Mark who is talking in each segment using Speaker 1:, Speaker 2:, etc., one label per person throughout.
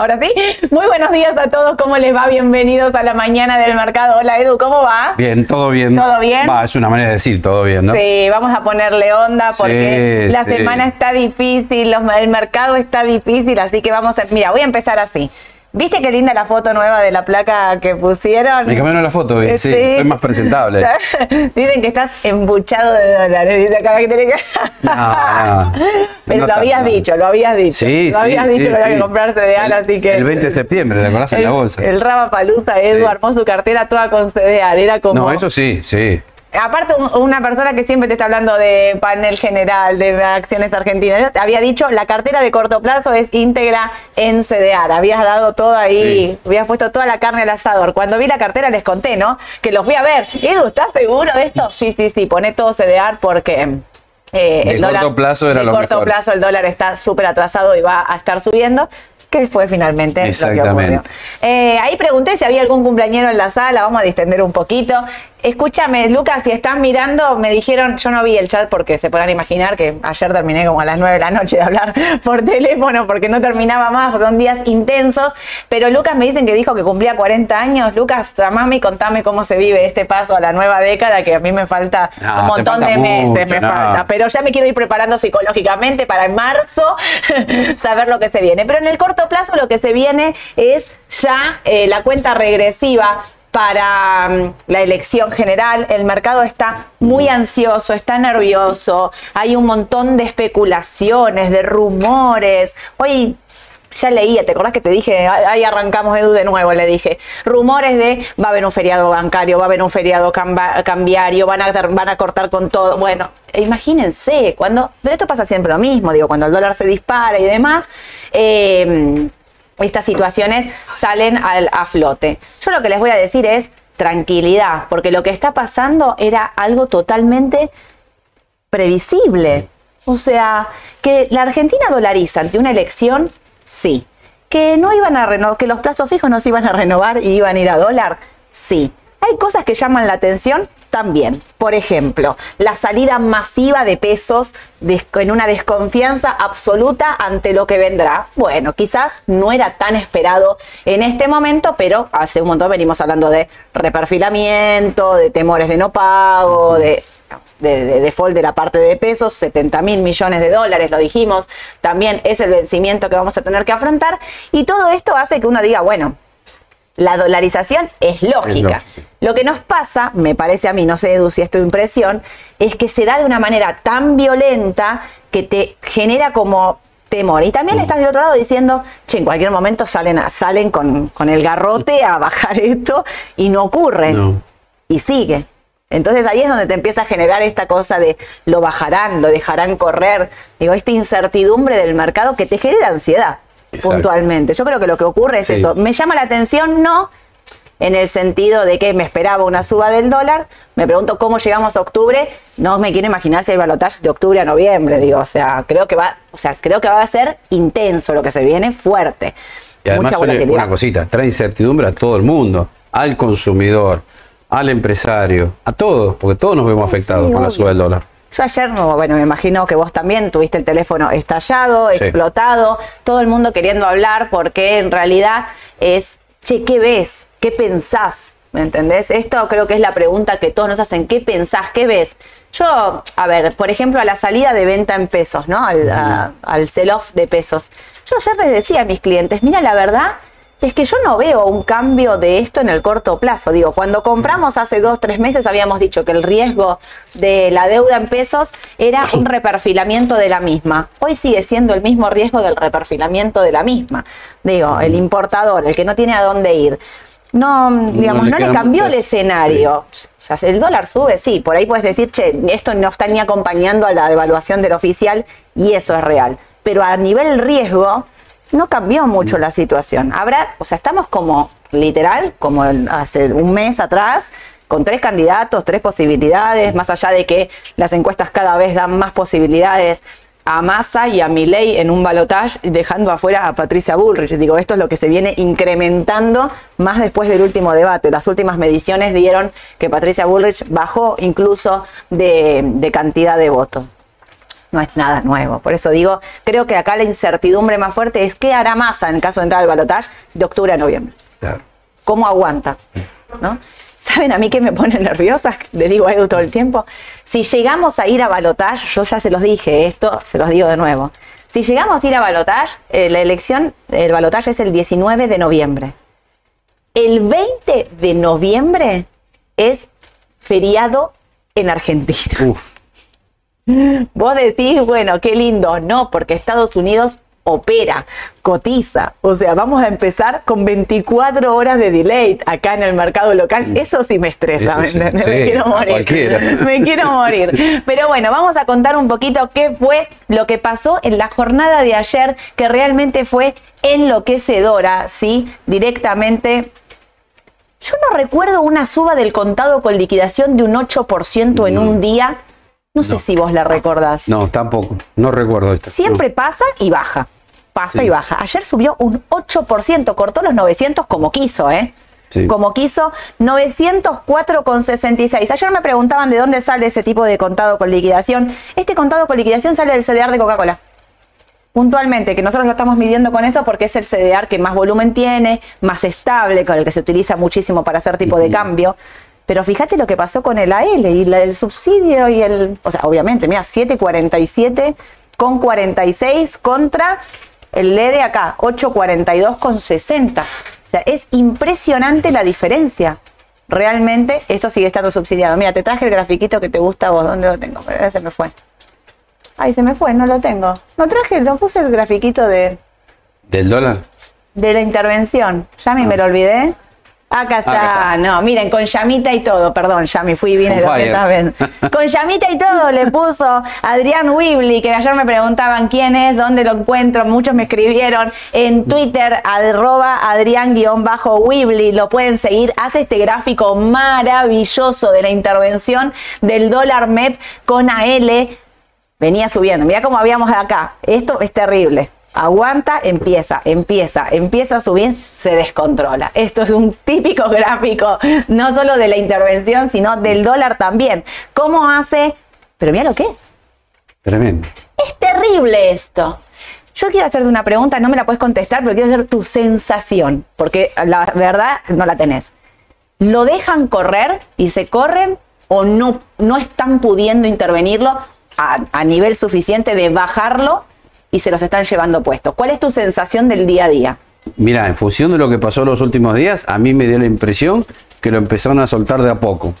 Speaker 1: Ahora sí, muy buenos días a todos, ¿cómo les va? Bienvenidos a la mañana del mercado. Hola Edu, ¿cómo va?
Speaker 2: Bien, todo bien.
Speaker 1: ¿Todo bien?
Speaker 2: Va, es una manera de decir todo bien, ¿no?
Speaker 1: Sí, vamos a ponerle onda porque
Speaker 2: Sí,
Speaker 1: la
Speaker 2: sí.
Speaker 1: semana está difícil, los- el mercado está difícil, así que vamos a... Mira, voy a empezar así. ¿Viste qué linda la foto nueva de la placa que pusieron?
Speaker 2: Me cambiaron la foto,
Speaker 1: Eh,
Speaker 2: sí, estoy más presentable.
Speaker 1: Dicen que estás embuchado de dólares. Dice acá que tenés que...
Speaker 2: No, no.
Speaker 1: Pero
Speaker 2: No
Speaker 1: lo habías
Speaker 2: tanto.
Speaker 1: dicho, lo habías dicho.
Speaker 2: Sí,
Speaker 1: lo
Speaker 2: sí,
Speaker 1: habías
Speaker 2: sí,
Speaker 1: dicho que había
Speaker 2: sí.
Speaker 1: que comprarse de así que...
Speaker 2: El 20 de septiembre, ¿te acordás? En la bolsa.
Speaker 1: El Raba Palusa,
Speaker 2: Sí.
Speaker 1: armó su cartera toda con CDR. Era como.
Speaker 2: No, eso sí, sí.
Speaker 1: Aparte, un- una persona que siempre te está hablando de panel general, de acciones argentinas, yo te había dicho, la cartera de corto plazo es íntegra en CDR. Habías dado todo ahí,
Speaker 2: Sí.
Speaker 1: habías puesto toda la carne al asador. Cuando vi la cartera les conté, ¿no? Que los fui a ver. Edu, ¿estás seguro de esto? Sí, sí, sí, poné todo CDR porque... eh,
Speaker 2: De corto plazo era lo
Speaker 1: corto
Speaker 2: mejor.
Speaker 1: plazo el dólar está súper atrasado y va a estar subiendo. Que fue finalmente lo que ocurrió.
Speaker 2: Exactamente.
Speaker 1: Eh, ahí pregunté si había algún cumpleañero en la sala, vamos a distender un poquito. Escúchame, Lucas, si están mirando, me dijeron, yo no vi el chat porque se podrán imaginar que ayer terminé como a las 9 de la noche de hablar por teléfono porque no terminaba más, son días intensos, pero Lucas me dicen que dijo que cumplía 40 años. Lucas, llamame y contame cómo se vive este paso a la nueva década, que a mí me falta
Speaker 2: No,
Speaker 1: un montón
Speaker 2: falta
Speaker 1: de meses,
Speaker 2: mucho,
Speaker 1: me
Speaker 2: no.
Speaker 1: falta, pero ya me quiero ir preparando psicológicamente para en marzo saber lo que se viene. Pero en el corto plazo lo que se viene es ya eh, la cuenta regresiva para mm, la elección general. El mercado está muy ansioso, está nervioso, hay un montón de especulaciones, de rumores. Hoy ya leía, ¿te acordás que te dije? Ahí arrancamos Edu de nuevo, le dije. Rumores de va a haber un feriado bancario, va a haber un feriado cambiario, van a, van a cortar con todo. Bueno, imagínense, cuando. Pero esto pasa siempre lo mismo, digo, cuando el dólar se dispara y demás. eh, estas situaciones salen al- a flote. Yo lo que les voy a decir es tranquilidad, porque lo que está pasando era algo totalmente previsible. O sea, que la Argentina dolariza ante una elección, sí. Que no iban a renovar, que los plazos fijos no se iban a renovar y iban a ir a dólar, sí. Hay cosas que llaman la atención también. Por ejemplo, la salida masiva de pesos en una desconfianza absoluta ante lo que vendrá. Bueno, quizás no era tan esperado en este momento, pero hace un montón venimos hablando de reperfilamiento, de temores de no pago, de de, de default de la parte de pesos, 70 mil millones de dólares, lo dijimos, también es el vencimiento que vamos a tener que afrontar. Y todo esto hace que uno diga, bueno, la dolarización es lógica.
Speaker 2: lógica.
Speaker 1: Lo que nos pasa, me parece a mí, no sé Edu si es tu impresión, es que se da de una manera tan violenta que te genera como temor. Y también estás del otro lado diciendo, che, en cualquier momento salen, a- salen con, con el garrote a bajar esto y no ocurre.
Speaker 2: No.
Speaker 1: Y sigue. Entonces ahí es donde te empieza a generar esta cosa de lo bajarán, lo dejarán correr. Digo, esta incertidumbre del mercado que te genera ansiedad
Speaker 2: Exacto.
Speaker 1: puntualmente. Yo creo que lo que ocurre es
Speaker 2: Sí.
Speaker 1: eso. Me llama la atención, no en el sentido de que me esperaba una suba del dólar. Me pregunto cómo llegamos a octubre. No me quiero imaginar si hay balotaje de octubre a noviembre. Digo, o sea, creo que va, o sea, creo que va a ser intenso lo que se viene, fuerte.
Speaker 2: Y además
Speaker 1: Mucha volatilidad.
Speaker 2: una cosita, trae incertidumbre a todo el mundo, al consumidor, al empresario, a todos, porque todos nos vemos
Speaker 1: Sí,
Speaker 2: afectados
Speaker 1: sí,
Speaker 2: con la suba del dólar.
Speaker 1: Yo ayer, no, bueno, me imagino que vos también tuviste el teléfono estallado,
Speaker 2: Sí.
Speaker 1: explotado, todo el mundo queriendo hablar porque en realidad es, che, ¿qué ves? ¿Qué pensás? ¿Me entendés? Esto creo que es la pregunta que todos nos hacen. ¿Qué pensás? ¿Qué ves? Yo, a ver, por ejemplo, a la salida de venta en pesos, ¿no? Al, sell-off de pesos. Yo ayer les decía a mis clientes, mira, la verdad es que yo no veo un cambio de esto en el corto plazo. Digo, cuando compramos hace dos, tres meses habíamos dicho que el riesgo de la deuda en pesos era un reperfilamiento de la misma. Hoy sigue siendo el mismo riesgo del reperfilamiento de la misma. Digo, el importador, el que no tiene a dónde ir. No, digamos,
Speaker 2: le
Speaker 1: no le cambió
Speaker 2: muchas-
Speaker 1: el escenario. O sea, el dólar sube, sí, por ahí puedes decir, che, esto no está ni acompañando a la devaluación del oficial y eso es real. Pero a nivel riesgo, no cambió mucho la situación. Habrá, o sea, estamos como literal, como hace un mes atrás, con tres candidatos, tres posibilidades, más allá de que las encuestas cada vez dan más posibilidades a Massa y a Milei en un balotaje, dejando afuera a Patricia Bullrich. Digo, esto es lo que se viene incrementando más después del último debate. Las últimas mediciones dieron que Patricia Bullrich bajó incluso de, de cantidad de votos. No es nada nuevo. Por eso digo, creo que acá la incertidumbre más fuerte es qué hará Massa en caso de entrar al balotaje de octubre a noviembre.
Speaker 2: Claro.
Speaker 1: ¿Cómo aguanta? ¿No? ¿Saben a mí qué me pone nerviosa? Le digo a Edu todo el tiempo. Si llegamos a ir a balotaje, yo ya se los dije, esto se los digo de nuevo. Si llegamos a ir a balotaje, eh, la elección, el balotaje es el 19 de noviembre. El 20 de noviembre es feriado en Argentina.
Speaker 2: Uf.
Speaker 1: Vos decís, bueno, qué lindo. No, porque Estados Unidos opera, cotiza. O sea, vamos a empezar con 24 horas de delay acá en el mercado local. Eso sí me estresa, ¿me
Speaker 2: sí, sí,
Speaker 1: quiero morir. Me quiero morir. Pero bueno, vamos a contar un poquito qué fue lo que pasó en la jornada de ayer, que realmente fue enloquecedora, ¿sí? Directamente yo no recuerdo una suba del contado con liquidación de un 8% en un día. No sé si vos la recordás.
Speaker 2: No, tampoco. No recuerdo esto.
Speaker 1: Siempre pasa y baja. Pasa
Speaker 2: Sí.
Speaker 1: y baja. Ayer subió un 8%, cortó los 900 como quiso, ¿eh?
Speaker 2: Sí.
Speaker 1: Como quiso, 904,66. Ayer me preguntaban de dónde sale ese tipo de contado con liquidación. Este contado con liquidación sale del CDR de Coca-Cola puntualmente, que nosotros lo estamos midiendo con eso porque es el CDR que más volumen tiene, más estable, con el que se utiliza muchísimo para hacer tipo de cambio. Pero fíjate lo que pasó con el AL y la- el subsidio y el. O sea, obviamente, mira, 7.47 con 46 contra el LED de acá, 8.42 con 60. O sea, es impresionante la diferencia. Realmente esto sigue estando subsidiado. Mira, te traje el grafiquito que te gusta a vos. ¿Dónde lo tengo? Ahora se me fue. Ay, se me fue, no lo tengo. No traje, lo puse el grafiquito de,
Speaker 2: ¿Del dólar?
Speaker 1: de la intervención. Yami, me lo olvidé. Acá está.
Speaker 2: Acá está.
Speaker 1: No, miren, con llamita y todo. Perdón, Yami, fui y vine
Speaker 2: On
Speaker 1: de donde
Speaker 2: fire.
Speaker 1: estás ven. Con llamita y todo le puso Adrián Wibley, que ayer me preguntaban quién es, dónde lo encuentro. Muchos me escribieron en Twitter, arroba Adrián-Wibley. Lo pueden seguir. Hace este gráfico maravilloso de la intervención del dólar MEP con AL venía subiendo. Mira cómo habíamos acá. Esto es terrible. Aguanta, empieza, empieza, empieza a subir, se descontrola. Esto es un típico gráfico, no solo de la intervención, sino del dólar también. ¿Cómo hace? Pero mira lo que es.
Speaker 2: Tremendo.
Speaker 1: Es terrible esto. Yo quiero hacerte una pregunta, no me la puedes contestar, pero quiero saber tu sensación, porque la verdad no la tenés. ¿Lo dejan correr y se corren o no, no están pudiendo intervenirlo a, a nivel suficiente de bajarlo y se los están llevando puestos? ¿Cuál es tu sensación del día a día?
Speaker 2: Mira, en función de lo que pasó los últimos días, a mí me dio la impresión que lo empezaron a soltar de a poco.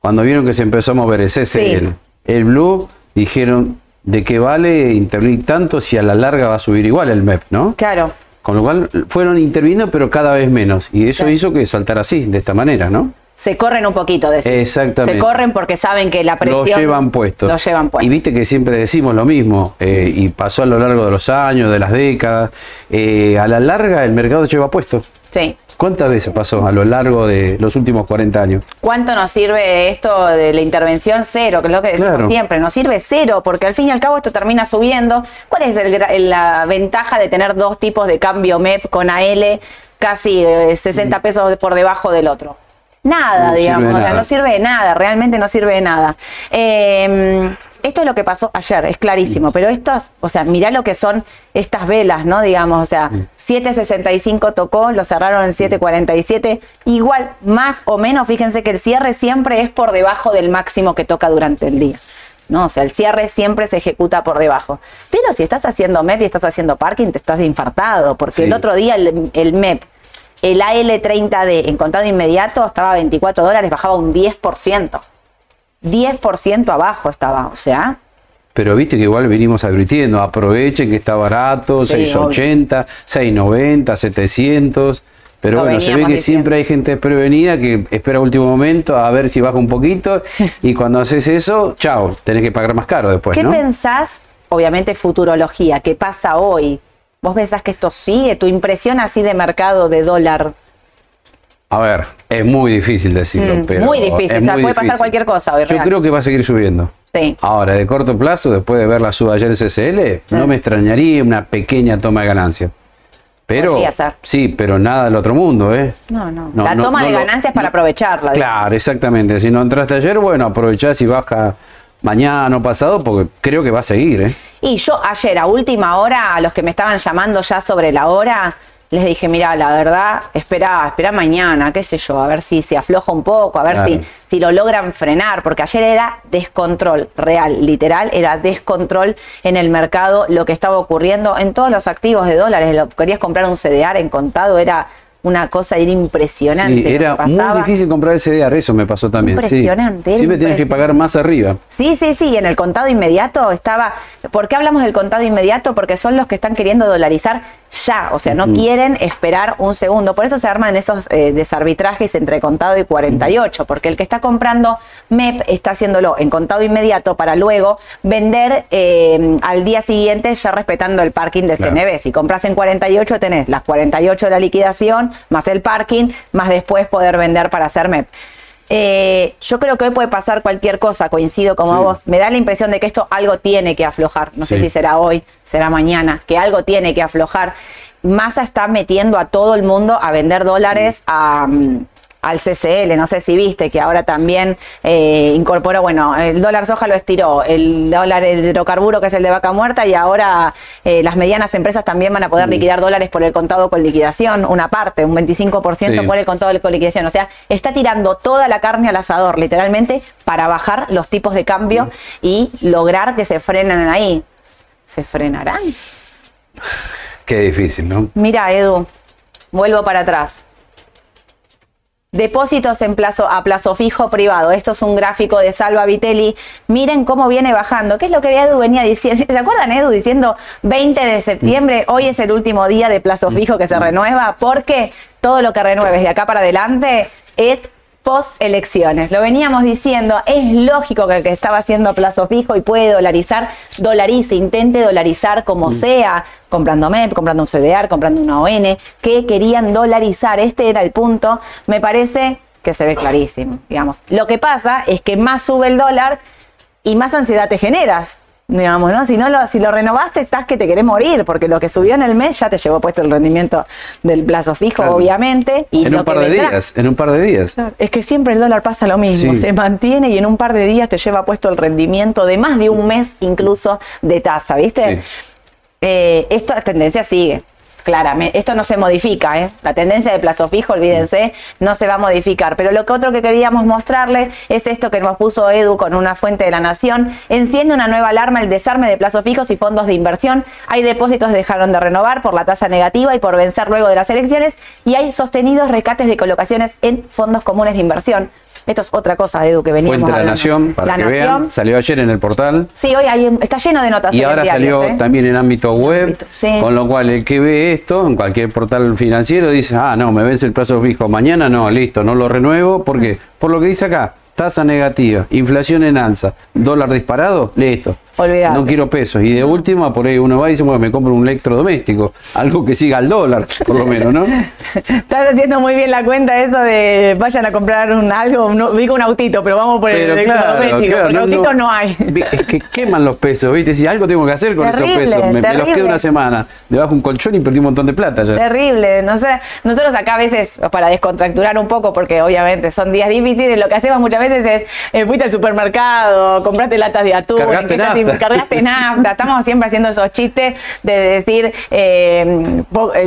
Speaker 2: Cuando vieron que se empezó a mover ese
Speaker 1: Sí.
Speaker 2: el, el blue, dijeron, ¿de qué vale intervenir tanto si a la larga va a subir igual el MEP, no?
Speaker 1: Claro.
Speaker 2: Con lo cual fueron interviniendo, pero cada vez menos. Y eso
Speaker 1: Claro.
Speaker 2: hizo que saltara así, de esta manera, ¿no?
Speaker 1: Se corren un poquito de eso.
Speaker 2: Exactamente.
Speaker 1: Se corren porque saben que la presión.
Speaker 2: Lo llevan puesto.
Speaker 1: Lo llevan puesto.
Speaker 2: Y viste que siempre decimos lo mismo, eh, y pasó a lo largo de los años, de las décadas. eh, a la larga el mercado lleva puesto.
Speaker 1: Sí.
Speaker 2: ¿Cuántas veces pasó a lo largo de los últimos 40 años?
Speaker 1: ¿Cuánto nos sirve esto de la intervención? Cero, que es lo que decimos
Speaker 2: Claro.
Speaker 1: siempre. Nos sirve cero, porque al fin y al cabo esto termina subiendo. ¿Cuál es el la ventaja de tener dos tipos de cambio MEP con AL casi eh, 60 pesos por debajo del otro? Nada,
Speaker 2: No
Speaker 1: digamos. O sea,
Speaker 2: nada.
Speaker 1: no sirve de nada, realmente no sirve de nada. Eh, esto es lo que pasó ayer, es clarísimo, pero estas, o sea, mirá lo que son estas velas, ¿no? Digamos, o sea, 7.65 tocó, lo cerraron en 7.47, igual, más o menos, fíjense que el cierre siempre es por debajo del máximo que toca durante el día. ¿no? O sea, el cierre siempre se ejecuta por debajo. Pero si estás haciendo MEP y estás haciendo parking, te estás infartado, porque
Speaker 2: Sí.
Speaker 1: el otro día el, el MEP, el AL30D en contado inmediato estaba a 24 dólares, bajaba un 10%. 10% abajo estaba, o sea,
Speaker 2: Pero viste que igual venimos advirtiendo, aprovechen que está barato,
Speaker 1: Sí,
Speaker 2: 680, 690, 700. Pero bueno, se ve que
Speaker 1: diciendo.
Speaker 2: siempre hay gente desprevenida que espera último momento a ver si baja un poquito y cuando haces eso, chao, tenés que pagar más caro después,
Speaker 1: ¿qué
Speaker 2: ¿no?
Speaker 1: pensás? Obviamente futurología, ¿qué pasa hoy? ¿Vos pensás que esto sigue? ¿Tu impresión así de mercado de dólar?
Speaker 2: A ver, es muy difícil decirlo,
Speaker 1: Mm,
Speaker 2: pero
Speaker 1: muy difícil,
Speaker 2: es
Speaker 1: o sea, puede pasar cualquier cosa hoy,
Speaker 2: Yo
Speaker 1: real.
Speaker 2: creo que va a seguir subiendo.
Speaker 1: Sí.
Speaker 2: Ahora, de corto plazo, después de ver la suba ayer del CCL, no me extrañaría una pequeña toma de ganancia. Pero, sí, pero nada del otro mundo, ¿eh?
Speaker 1: No, no. La toma de
Speaker 2: lo-
Speaker 1: ganancias para aprovecharla,
Speaker 2: Claro, exactamente. Si no entraste ayer, bueno, aprovechás y baja mañana o pasado, porque creo que va a seguir. ¿eh?
Speaker 1: Y yo ayer a última hora, a los que me estaban llamando ya sobre la hora, les dije, mira, la verdad, espera, espera mañana, qué sé yo, a ver si se afloja un poco, a ver si, si lo logran frenar, porque ayer era descontrol real, literal, era descontrol en el mercado, lo que estaba ocurriendo en todos los activos de dólares, lo, querías comprar un CDR en contado, era una cosa era impresionante.
Speaker 2: Sí, era muy difícil comprar el CDR, eso me pasó también.
Speaker 1: Impresionante.
Speaker 2: Sí. Siempre tienes que pagar más arriba.
Speaker 1: Sí, sí, sí, en el contado inmediato estaba... ¿Por qué hablamos del contado inmediato? Porque son los que están queriendo dolarizar ya, o sea, no quieren esperar un segundo. Por eso se arman esos eh, desarbitrajes entre contado y 48, porque el que está comprando MEP está haciéndolo en contado inmediato para luego vender eh, al día siguiente ya respetando el parking de CNB. Si compras en 48 tenés las 48 de la liquidación, más el parking, más después poder vender para hacer MEP. Eh, yo creo que hoy puede pasar cualquier cosa, coincido como vos. Me da la impresión de que esto algo tiene que aflojar. No sé si será hoy, será mañana, que algo tiene que aflojar. Massa está metiendo a todo el mundo a vender dólares a, mm, al CCL, no sé si viste que ahora también eh, incorporó, bueno, el dólar soja lo estiró, el dólar hidrocarburo que es el de vaca muerta y ahora eh, las medianas empresas también van a poder liquidar dólares por el contado con liquidación, una parte, un 25% por el contado con liquidación, o sea, está tirando toda la carne al asador, literalmente, para bajar los tipos de cambio y lograr que se frenen ahí. ¿Se frenarán?
Speaker 2: Qué difícil, ¿no?
Speaker 1: Mira, Edu, vuelvo para atrás. Depósitos en plazo, a plazo fijo privado. Esto es un gráfico de Salva Vitelli. Miren cómo viene bajando. ¿Qué es lo que Edu venía diciendo? ¿Se acuerdan, Edu, diciendo 20 de septiembre? Hoy es el último día de plazo fijo que se renueva porque todo lo que renueves de acá para adelante es post elecciones. Lo veníamos diciendo, es lógico que el que estaba haciendo plazo fijo y puede dolarizar, dolarice, intente dolarizar como mm. sea, comprando MEP, comprando un CDR, comprando una ON, que querían dolarizar. Este era el punto. Me parece que se ve clarísimo, digamos. Lo que pasa es que más sube el dólar y más ansiedad te generas digamos, ¿no? Si no lo, si lo renovaste, estás que te querés morir, porque lo que subió en el mes ya te llevó puesto el rendimiento del plazo fijo, obviamente.
Speaker 2: Y en un par de días, en un par de días.
Speaker 1: Es que siempre el dólar pasa lo mismo, se mantiene y en un par de días te lleva puesto el rendimiento de más de un mes incluso de tasa, ¿viste? Eh, esta tendencia sigue. Claramente, esto no se modifica, ¿eh? la tendencia de plazo fijo, olvídense, no se va a modificar. Pero lo que otro que queríamos mostrarle es esto que nos puso Edu con una fuente de la Nación. Enciende una nueva alarma el desarme de plazos fijos y fondos de inversión. Hay depósitos que dejaron de renovar por la tasa negativa y por vencer luego de las elecciones. Y hay sostenidos recates de colocaciones en fondos comunes de inversión. Esto es otra cosa, Edu, que veníamos
Speaker 2: Fuente de la Nación, para que vean. Salió ayer en el portal.
Speaker 1: Sí, hoy hay, está lleno de notas.
Speaker 2: Y ahora salió ¿eh? también en ámbito web. Con lo cual, el que ve esto en cualquier portal financiero dice, ah, no, me vence el plazo fijo mañana, no, listo, no lo renuevo. porque Por lo que dice acá, tasa negativa, inflación en alza, dólar disparado, listo. No quiero pesos. Y de última, por ahí uno va y dice, bueno, me compro un electrodoméstico. Algo que siga al dólar, por lo menos, ¿no?
Speaker 1: Estás haciendo muy bien la cuenta eso de vayan a comprar un algo, no, digo un autito, pero vamos por el electrodoméstico. Claro, no, autito no, hay.
Speaker 2: Es que queman los pesos, ¿viste? Si algo tengo que hacer con esos pesos, me, los quedo una semana debajo un colchón y perdí un montón de plata ya.
Speaker 1: Terrible. No sé, nosotros acá a veces, para descontracturar un poco, porque obviamente son días difíciles, lo que hacemos muchas veces es, eh, fuiste al supermercado, compraste latas de atún, cargaste nafta. Estamos siempre haciendo esos chistes de decir eh,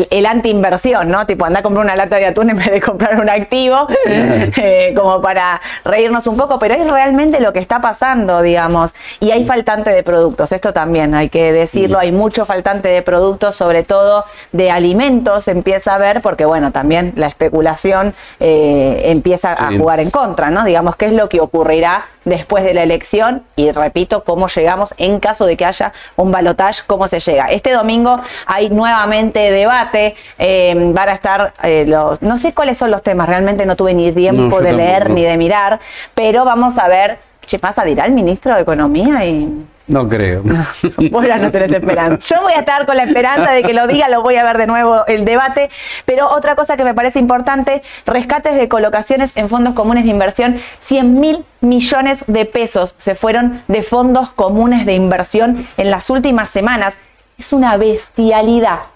Speaker 1: el, anti-inversión, ¿no? Tipo, anda a comprar una lata de atún en vez de comprar un activo, eh, como para reírnos un poco, pero es realmente lo que está pasando, digamos. Y hay faltante de productos, esto también hay que decirlo, hay mucho faltante de productos, sobre todo de alimentos, empieza a ver, porque bueno, también la especulación eh, empieza a jugar en contra, ¿no? Digamos, ¿qué es lo que ocurrirá después de la elección? Y repito, cómo llegamos en caso de que haya un balotaje, cómo se llega. Este domingo hay nuevamente debate, eh, van a estar eh, los, no sé cuáles son los temas, realmente no tuve ni tiempo de leer ni de mirar, pero vamos a ver, ¿qué pasa? Dirá el ministro de Economía y
Speaker 2: no creo.
Speaker 1: Vos no tenés esperanza. Yo voy a estar con la esperanza de que lo diga, lo voy a ver de nuevo el debate. Pero otra cosa que me parece importante, rescates de colocaciones en fondos comunes de inversión. 100 mil millones de pesos se fueron de fondos comunes de inversión en las últimas semanas. Es una bestialidad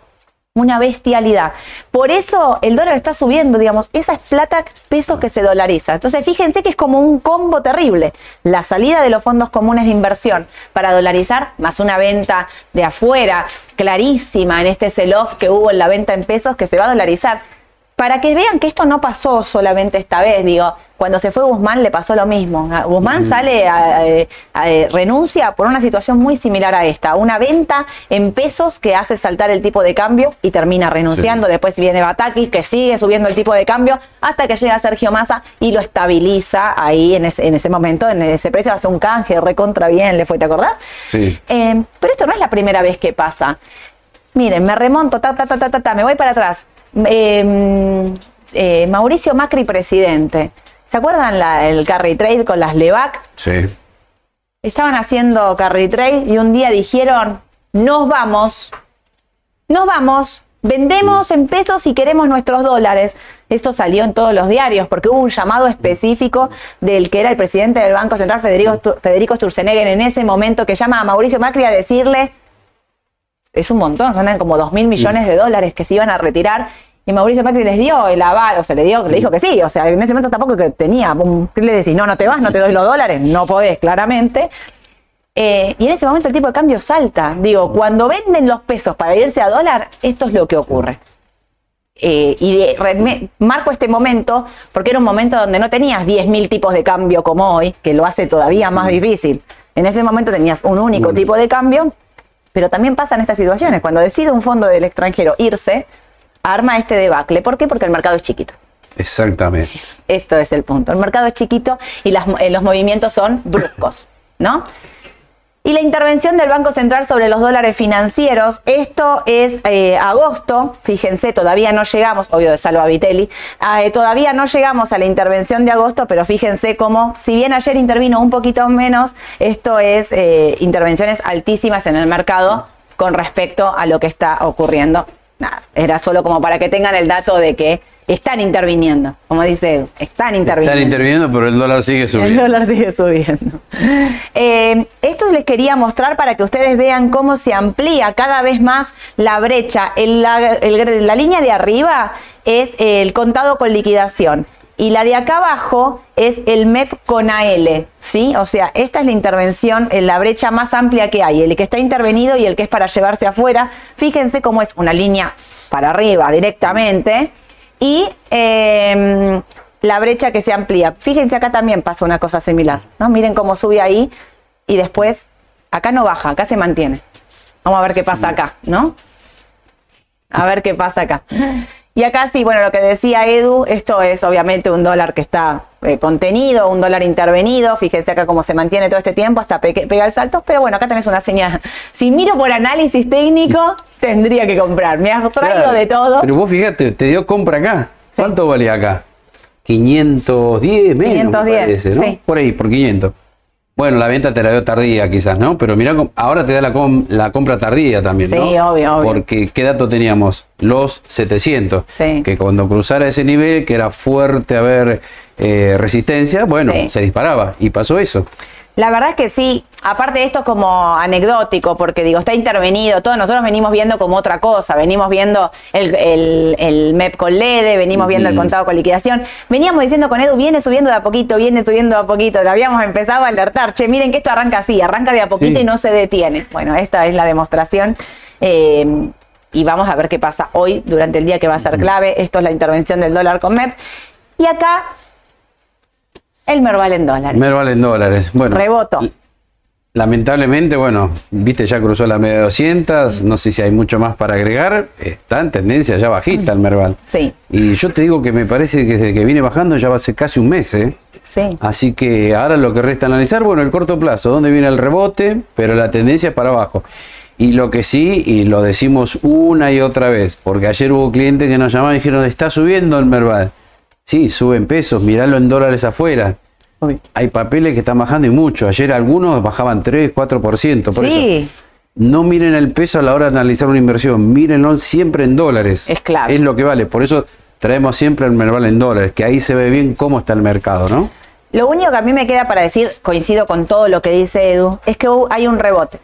Speaker 1: una bestialidad. Por eso el dólar está subiendo, digamos, esa es plata, pesos que se dolariza. Entonces fíjense que es como un combo terrible. La salida de los fondos comunes de inversión para dolarizar, más una venta de afuera, clarísima en este sell-off que hubo en la venta en pesos que se va a dolarizar para que vean que esto no pasó solamente esta vez, digo, cuando se fue Guzmán le pasó lo mismo. Ah, Guzmán sale, a, renuncia por una situación muy similar a esta, una venta en pesos que hace saltar el tipo de cambio y termina renunciando. Después viene Bataki que sigue subiendo el tipo de cambio hasta que llega Sergio Massa y lo estabiliza ahí en ese, momento, en ese precio, hace un canje recontra bien, le fue, ¿te acordás?
Speaker 2: Sí.
Speaker 1: Eh, pero esto no es la primera vez que pasa. Miren, me remonto, ta, ta, ta, ta, ta, ta me voy para atrás Em, eh, Mauricio Macri presidente. ¿Se acuerdan el carry trade con las LEVAC?
Speaker 2: Sí.
Speaker 1: Estaban haciendo carry trade y un día dijeron, nos vamos, nos vamos, vendemos en pesos y queremos nuestros dólares. Esto salió en todos los diarios porque hubo un llamado específico del que era el presidente del Banco Central, Federico, Federico Sturzenegger, en ese momento que llama a Mauricio Macri a decirle, es un montón, son como dos mil millones de dólares que se iban a retirar. Y Mauricio Macri les dio el aval, o sea, le, dio, le dijo que sí. O sea, en ese momento tampoco que tenía. ¿Qué le decís? No, no te vas, no te doy los dólares. No podés, claramente. Eh, y en ese momento el tipo de cambio salta. Digo, cuando venden los pesos para irse a dólar, esto es lo que ocurre. Eh, y marco este momento porque era un momento donde no tenías 10.000 tipos de cambio como hoy, que lo hace todavía más difícil. En ese momento tenías un único tipo de cambio pero también pasan estas situaciones. Cuando decide un fondo del extranjero irse, arma este debacle. ¿Por qué? Porque el mercado es chiquito.
Speaker 2: Exactamente.
Speaker 1: Esto es el punto. El mercado es chiquito y eh, los movimientos son bruscos, ¿no? Y la intervención del Banco Central sobre los dólares financieros, esto es eh, agosto, fíjense, todavía no llegamos, obvio de Salva Vitelli, ah, eh, todavía no llegamos a la intervención de agosto, pero fíjense cómo, si bien ayer intervino un poquito menos, esto es intervenciones altísimas en el mercado con respecto a lo que está ocurriendo. Nada, era solo como para que tengan el dato de que están interviniendo, como dice Edu, están interviniendo.
Speaker 2: Están interviniendo, pero el dólar sigue subiendo.
Speaker 1: El dólar sigue subiendo. Eh, esto les quería mostrar para que ustedes vean cómo se amplía cada vez más la brecha. la, la línea de arriba es el contado con liquidación. Y la de acá abajo es el MEP con AL, ¿sí? O sea, esta es la intervención, en la brecha más amplia que hay, el que está intervenido y el que es para llevarse afuera. Fíjense cómo es una línea para arriba directamente y em, la brecha que se amplía. Fíjense acá también pasa una cosa similar, ¿no? Miren cómo sube ahí y después acá no baja, acá se mantiene. Vamos a ver qué pasa acá, ¿no? A ver qué pasa acá. Y acá sí, bueno, lo que decía Edu, esto es obviamente un dólar que está eh, contenido, un dólar intervenido. Fíjense acá cómo se mantiene todo este tiempo hasta pega el salto. Pero bueno, acá tenés una señal. Si miro por análisis técnico, tendría que comprar. Me has traído de todo.
Speaker 2: Pero vos fíjate, te dio compra acá. ¿Cuánto valía acá? 510 menos, 510, parece, ¿no? Por ahí, por 500. Bueno, la venta te la dio tardía quizás, ¿no? Pero mira, ahora te da la, la compra tardía también, ¿no?
Speaker 1: Sí, obvio, obvio.
Speaker 2: Porque ¿qué dato teníamos? Los 700. Sí. Que cuando cruzara ese nivel, que era fuerte a ver eh, resistencia, bueno, se disparaba. Y pasó eso.
Speaker 1: La verdad es que sí, aparte de esto como anecdótico, porque digo, está intervenido, todos nosotros venimos viendo como otra cosa, venimos viendo el, MEP con LEDE, venimos viendo el contado con liquidación, veníamos diciendo con Edu, viene subiendo de a poquito, viene subiendo de a poquito, le habíamos empezado a alertar, che, miren que esto arranca así, arranca de a poquito y no se detiene. Bueno, esta es la demostración. Eh, y vamos a ver qué pasa hoy durante el día que va a ser clave. Esto es la intervención del dólar con MEP. Y acá el Merval en dólares.
Speaker 2: Merval en dólares. Bueno.
Speaker 1: Reboto.
Speaker 2: Lamentablemente, bueno, viste, ya cruzó la media de 200, no sé si hay mucho más para agregar, está en tendencia ya bajista el Merval.
Speaker 1: Sí.
Speaker 2: Y yo te digo que me parece que desde que viene bajando ya va a ser casi un mes, ¿eh?
Speaker 1: Sí.
Speaker 2: Así que ahora lo que resta analizar, bueno, el corto plazo, dónde viene el rebote, pero la tendencia es para abajo. Y lo que sí, y lo decimos una y otra vez, porque ayer hubo clientes que nos llamaban y dijeron, está subiendo el Merval. Sí, suben pesos, miralo en dólares afuera. Hay papeles que están bajando y mucho. Ayer algunos bajaban 3, 4%. Por sí. no miren el peso a la hora de analizar una inversión, mírenlo siempre en dólares.
Speaker 1: Es clave.
Speaker 2: Es lo que vale. Por eso traemos siempre el Merval en dólares, que ahí se ve bien cómo está el mercado, ¿no?
Speaker 1: Lo único que a mí me queda para decir, coincido con todo lo que dice Edu, es que hay un rebote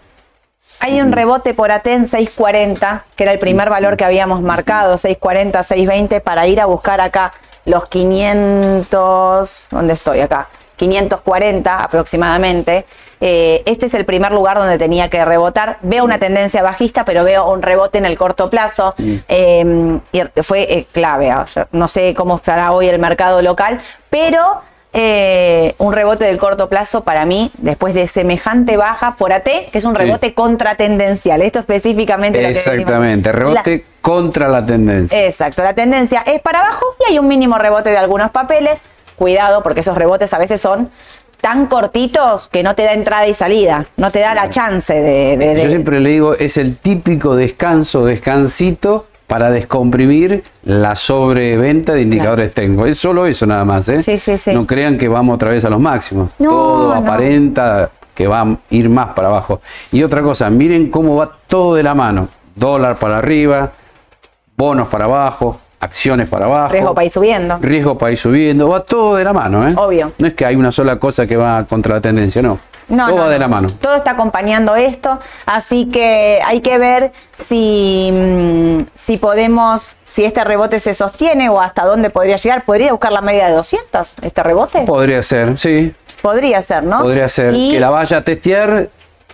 Speaker 1: Hay un rebote por AT en 640, que era el primer valor que habíamos marcado, 640, 620, para ir a buscar acá los 500, ¿dónde estoy acá? 540 aproximadamente. Eh, este es el primer lugar donde tenía que rebotar. Veo una tendencia bajista, pero veo un rebote en el corto plazo. Eh, y fue eh, clave. No sé cómo estará hoy el mercado local, pero un rebote del corto plazo para mí, después de semejante baja por AT, que es un rebote contratendencial. Esto específicamente
Speaker 2: lo que Exactamente, rebote contra la tendencia.
Speaker 1: Exacto, la tendencia es para abajo y hay un mínimo rebote de algunos papeles. Cuidado, porque esos rebotes a veces son tan cortitos que no te da entrada y salida, no te da la chance de,
Speaker 2: Yo siempre le digo, es el típico descanso, descansito para descomprimir la sobreventa de indicadores técnicos. Es solo eso nada más, ¿eh?
Speaker 1: Sí, sí, sí.
Speaker 2: No crean que vamos otra vez a los máximos. todo aparenta que va a ir más para abajo. Y otra cosa, miren cómo va todo de la mano. Dólar para arriba, bonos para abajo, acciones para abajo.
Speaker 1: Riesgo para ir subiendo.
Speaker 2: Riesgo para ir subiendo. Va todo de la mano, ¿eh?
Speaker 1: Obvio.
Speaker 2: No es que hay una sola cosa que va contra la tendencia, no. No, todo va de la mano.
Speaker 1: Todo está acompañando esto, así que hay que ver si, mm, si podemos, si este rebote se sostiene o hasta dónde podría llegar. ¿Podría buscar la media de 200 este rebote?
Speaker 2: Podría ser, sí.
Speaker 1: Podría ser, ¿no?
Speaker 2: Podría ser. Que la vaya a testear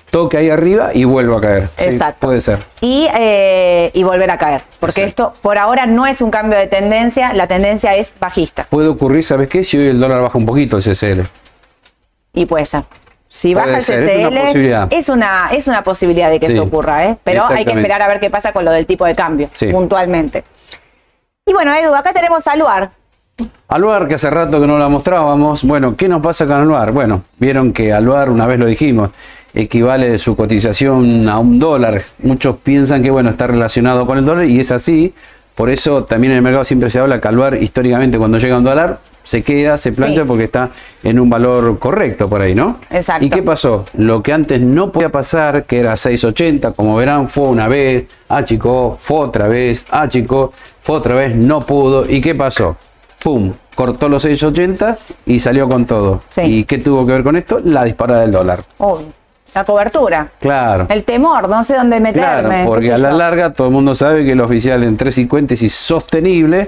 Speaker 2: toque ahí arriba y vuelva a caer.
Speaker 1: Exacto.
Speaker 2: puede ser.
Speaker 1: Y, eh, y, volver a caer. Porque esto por ahora no es un cambio de tendencia, la tendencia es bajista.
Speaker 2: Puede ocurrir, ¿sabes qué? Si hoy el dólar baja un poquito el CCL.
Speaker 1: Y puede ser. Si baja el CCL, es una, es una, posibilidad de que eso ocurra, ¿eh? pero hay que esperar a ver qué pasa con lo del tipo de cambio, puntualmente. Y bueno, Edu, acá tenemos a Luar.
Speaker 2: Aluar, que hace rato que no la mostrábamos. Bueno, ¿qué nos pasa con Aluar? Bueno, vieron que Aluar, una vez lo dijimos, equivale su cotización a un dólar. Muchos piensan que bueno, está relacionado con el dólar y es así. Por eso también en el mercado siempre se habla que Aluar históricamente cuando llega un dólar se queda, se plancha porque está en un valor correcto por ahí, ¿no?
Speaker 1: Exacto.
Speaker 2: ¿Y qué pasó? Lo que antes no podía pasar, que era 6.80, como verán, fue una vez, ah chico, fue otra vez, ah chico, fue otra vez, no pudo. ¿Y qué pasó? ¡Pum! Cortó los 6.80 y salió con todo. ¿Y qué tuvo que ver con esto? La disparada del dólar.
Speaker 1: Obvio. La cobertura.
Speaker 2: Claro.
Speaker 1: El temor, no sé dónde meterme.
Speaker 2: Claro, porque a la larga todo el mundo sabe que el oficial en 350 es insostenible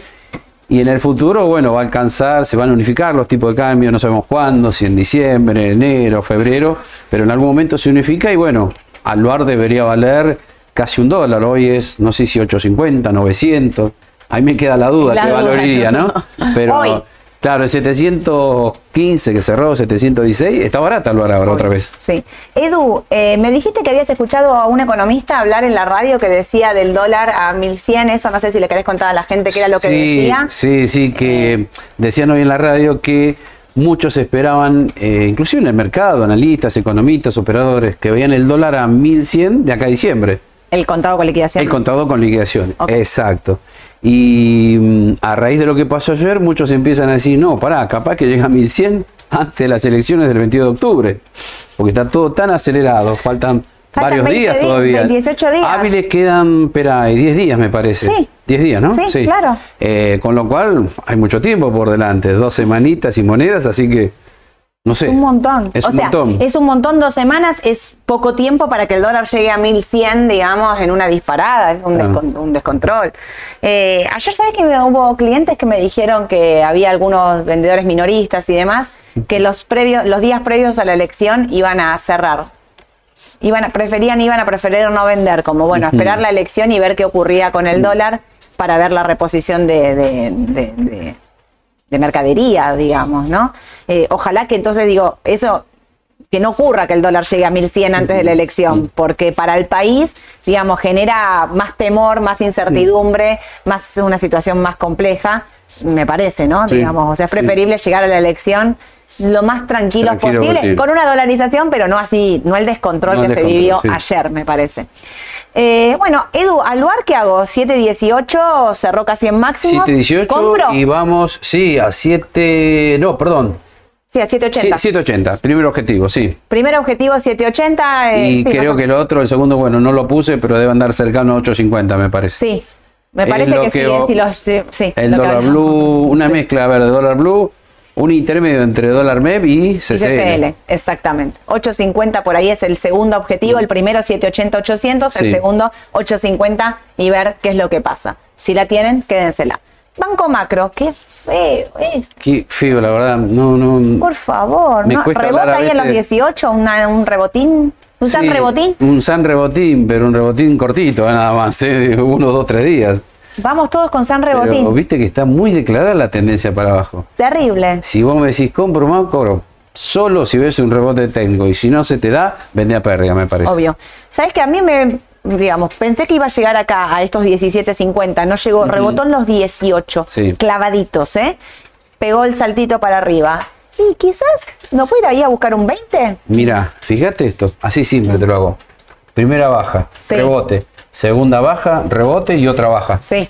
Speaker 2: y en el futuro, bueno, va a alcanzar, se van a unificar los tipos de cambio, no sabemos cuándo, si en diciembre, enero, febrero, pero en algún momento se unifica y bueno, al debería valer casi un dólar, hoy es, no sé si 850, 900, ahí me queda la duda, que valoraría, ¿no? Pero... Claro, el 715 que cerró, 716, está barata lo ahora otra vez.
Speaker 1: Sí. Edu, eh, me dijiste que habías escuchado a un economista hablar en la radio que decía del dólar a 1100, eso no sé si le querés contar a la gente qué era lo que decía.
Speaker 2: Sí, sí, que eh. decían hoy en la radio que muchos esperaban, eh, inclusive en el mercado, analistas, economistas, operadores, que veían el dólar a 1100 de acá a diciembre.
Speaker 1: El contado con liquidación.
Speaker 2: El contado con liquidación, exacto. Y mm, a raíz de lo que pasó ayer, muchos empiezan a decir, no, pará, capaz que llega a 1100 antes de las elecciones del 22 de octubre, porque está todo tan acelerado, faltan, varios días, todavía.
Speaker 1: 18 días.
Speaker 2: Hábiles quedan, espera, 10 días me parece. Sí. 10 días, ¿no?
Speaker 1: Sí, claro.
Speaker 2: Eh, con lo cual hay mucho tiempo por delante, dos semanitas y monedas, así que no sé.
Speaker 1: Es un montón. Es un montón. Es un montón, dos semanas, es poco tiempo para que el dólar llegue a 1100, digamos, en una disparada, es un, descontrol. Eh, ayer, ¿sabes que hubo clientes que me dijeron que había algunos vendedores minoristas y demás, que los, previos, los días previos a la elección iban a cerrar? Iban a, preferían, iban a preferir no vender, como bueno, esperar la elección y ver qué ocurría con el dólar para ver la reposición de de mercadería, digamos, ¿no? Eh, ojalá que entonces digo, eso que no ocurra que el dólar llegue a 1100 antes de la elección, porque para el país, digamos, genera más temor, más incertidumbre, más una situación más compleja, me parece, ¿no? digamos, o sea, es preferible llegar a la elección lo más tranquilo, posible, con una dolarización, pero no así, no el descontrol que se vivió ayer, me parece. Eh, bueno, Edu, ¿al lugar qué hago? 7.18, cerró casi en máximo.
Speaker 2: 7.18 y vamos, sí, a 7, no, perdón.
Speaker 1: Sí, a 780.
Speaker 2: 780, primer objetivo, sí.
Speaker 1: Primer objetivo 780.
Speaker 2: Eh, y creo que el otro, el segundo, bueno, no lo puse, pero debe andar cercano a 850, me parece.
Speaker 1: Sí, me parece que, sí,
Speaker 2: el dólar blue, una mezcla, a ver, de dólar blue un intermedio entre dólar MEP y CCL.
Speaker 1: exactamente. 850 por ahí es el segundo objetivo, el primero 780 800, el segundo 850 y ver qué es lo que pasa. Si la tienen, quédensela. Banco Macro, qué feo es.
Speaker 2: Qué feo, la verdad. No, no.
Speaker 1: Por favor, no. rebota ahí en los 18, un rebotín. ¿Un San Rebotín?
Speaker 2: Un San Rebotín, pero un rebotín cortito, nada más, ¿eh? uno, dos, tres días.
Speaker 1: Vamos todos con San Rebotín. Pero
Speaker 2: viste que está muy declarada la tendencia para abajo.
Speaker 1: Terrible.
Speaker 2: Si vos me decís compro más, cobro. Solo si ves un rebote tengo y si no se te da, vende a pérdida, me parece.
Speaker 1: Obvio. ¿Sabes que a mí me, digamos, pensé que iba a llegar acá a estos 17.50, no llegó, rebotó en los 18, clavaditos, ¿eh? Pegó el saltito para arriba. Y quizás no puede ir ahí a buscar un 20.
Speaker 2: Mira, fíjate esto, así simple te lo hago. Primera baja, rebote. Segunda baja, rebote y otra baja.
Speaker 1: Sí.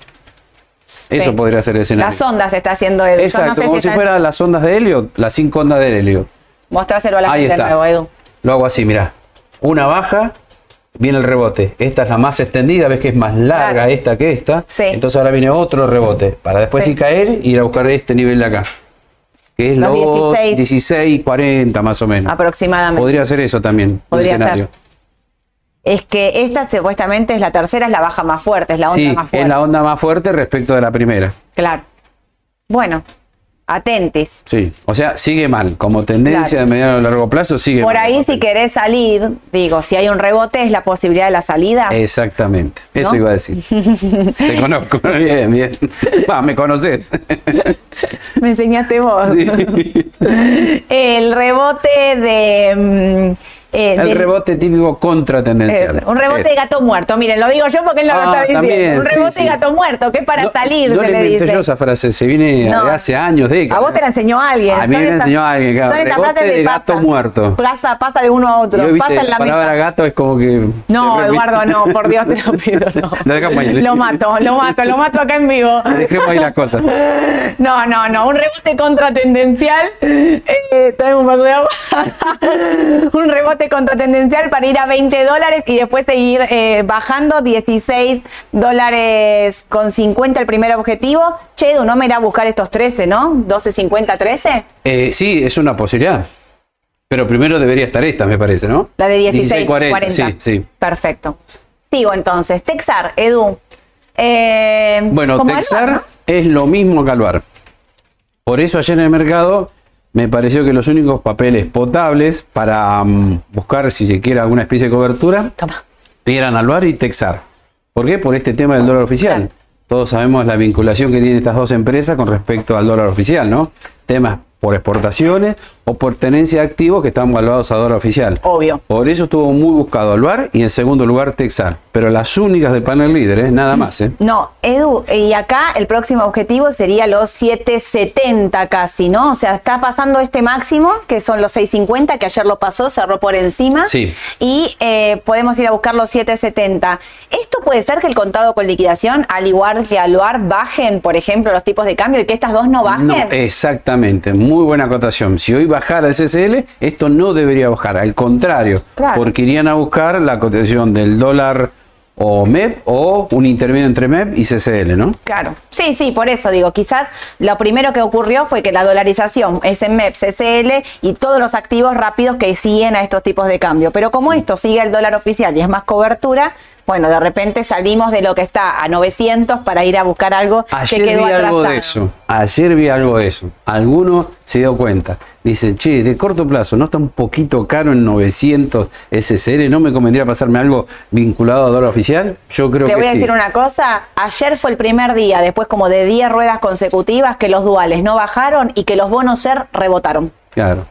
Speaker 2: Eso podría ser el escenario.
Speaker 1: Las ondas está haciendo Edu.
Speaker 2: Exacto, como si, fueran las ondas de helio, las cinco ondas de helio.
Speaker 1: Mostráselo a la gente de nuevo, Edu.
Speaker 2: Lo hago así, mira. Una baja, viene el rebote. Esta es la más extendida, ves que es más larga esta que esta. Sí. Entonces ahora viene otro rebote. Para después sí. caer y ir a buscar este nivel de acá que es los, 16. 40 más o menos.
Speaker 1: Aproximadamente.
Speaker 2: Podría ser eso también,
Speaker 1: Podría Ser. Es que esta supuestamente es la tercera, es la baja más fuerte, es la onda más fuerte.
Speaker 2: Es la onda más fuerte respecto de la primera.
Speaker 1: Claro. Bueno, atentis.
Speaker 2: Sí, o sea, sigue mal. Como tendencia de mediano a largo plazo, sigue
Speaker 1: Por ahí, si querés salir, digo, si hay un rebote, es la posibilidad de la salida.
Speaker 2: Exactamente, eso iba a decir. Te conozco, bien, bien. me conoces.
Speaker 1: me enseñaste vos. El rebote de.
Speaker 2: Eh, el rebote típico contratendencial.
Speaker 1: un rebote de gato muerto. Miren, lo digo yo porque él no lo ah, está diciendo. un rebote de gato muerto, que es para salir.
Speaker 2: No le yo esa frase, se viene de hace años, décadas.
Speaker 1: A vos te la enseñó alguien.
Speaker 2: A mí me la enseñó alguien, claro. Rebote de, gato muerto.
Speaker 1: Pasa, pasa de uno a otro. pasa
Speaker 2: en la, palabra gato es como que.
Speaker 1: No, Eduardo, no, por Dios te lo pido. No. lo, mato, lo mato, lo mato acá en vivo.
Speaker 2: Dejemos ahí la cosa.
Speaker 1: No, no, no. Un rebote contratendencial. Eh, traemos un vaso de agua. un rebote contratendencial para ir a 20 dólares y después seguir eh, bajando 16 dólares con 50 el primer objetivo. Chedu, ¿no me irá a buscar estos 13, no? 12.50, 13.
Speaker 2: Eh, sí, es una posibilidad. Pero primero debería estar esta, me parece, ¿no?
Speaker 1: La de 16, 40. Sí, sí. Perfecto. Sigo entonces. Texar, Edu.
Speaker 2: Eh, bueno, Texar es lo mismo que Alvar. Por eso ayer en el mercado me pareció que los únicos papeles potables para mm, buscar, si se quiere, alguna especie de cobertura eran Alvar y Texar. ¿Por qué? Por este tema del dólar oficial. Todos sabemos la vinculación que tienen estas dos empresas con respecto al dólar oficial, ¿no? Temas por exportaciones o por tenencia de activos que están valuados a dólar oficial.
Speaker 1: Obvio.
Speaker 2: Por eso estuvo muy buscado Alvar y en segundo lugar Texar. Pero las únicas de panel líder, ¿eh? nada más. ¿eh?
Speaker 1: No, Edu, y acá el próximo objetivo sería los 770 casi, ¿no? O sea, está pasando este máximo, que son los 650, que ayer lo pasó, cerró por encima.
Speaker 2: Sí.
Speaker 1: Y eh, podemos ir a buscar los 770. ¿Esto puede ser que el contado con liquidación, al igual que Alvar, bajen, por ejemplo, los tipos de cambio y que estas dos no bajen? No,
Speaker 2: exactamente muy buena acotación. Si hoy bajara el CCL, esto no debería bajar, al contrario, porque irían a buscar la cotación del dólar o MEP o un intermedio entre MEP y CCL, ¿no?
Speaker 1: Claro, sí, sí, por eso digo, quizás lo primero que ocurrió fue que la dolarización es en MEP, CCL y todos los activos rápidos que siguen a estos tipos de cambio, pero como esto sigue el dólar oficial y es más cobertura, bueno, de repente salimos de lo que está a 900 para ir a buscar algo
Speaker 2: Ayer
Speaker 1: que quedó
Speaker 2: vi algo de eso. Ayer vi algo de eso. Alguno se dio cuenta. Dicen, che, de corto plazo, ¿no está un poquito caro en 900 SSL? ¿No me convendría pasarme algo vinculado a dólar oficial? Yo creo que
Speaker 1: Te voy
Speaker 2: a
Speaker 1: decir una cosa. Ayer fue el primer día, después como de 10 ruedas consecutivas, que los duales no bajaron y que los bonos ser rebotaron.
Speaker 2: Claro.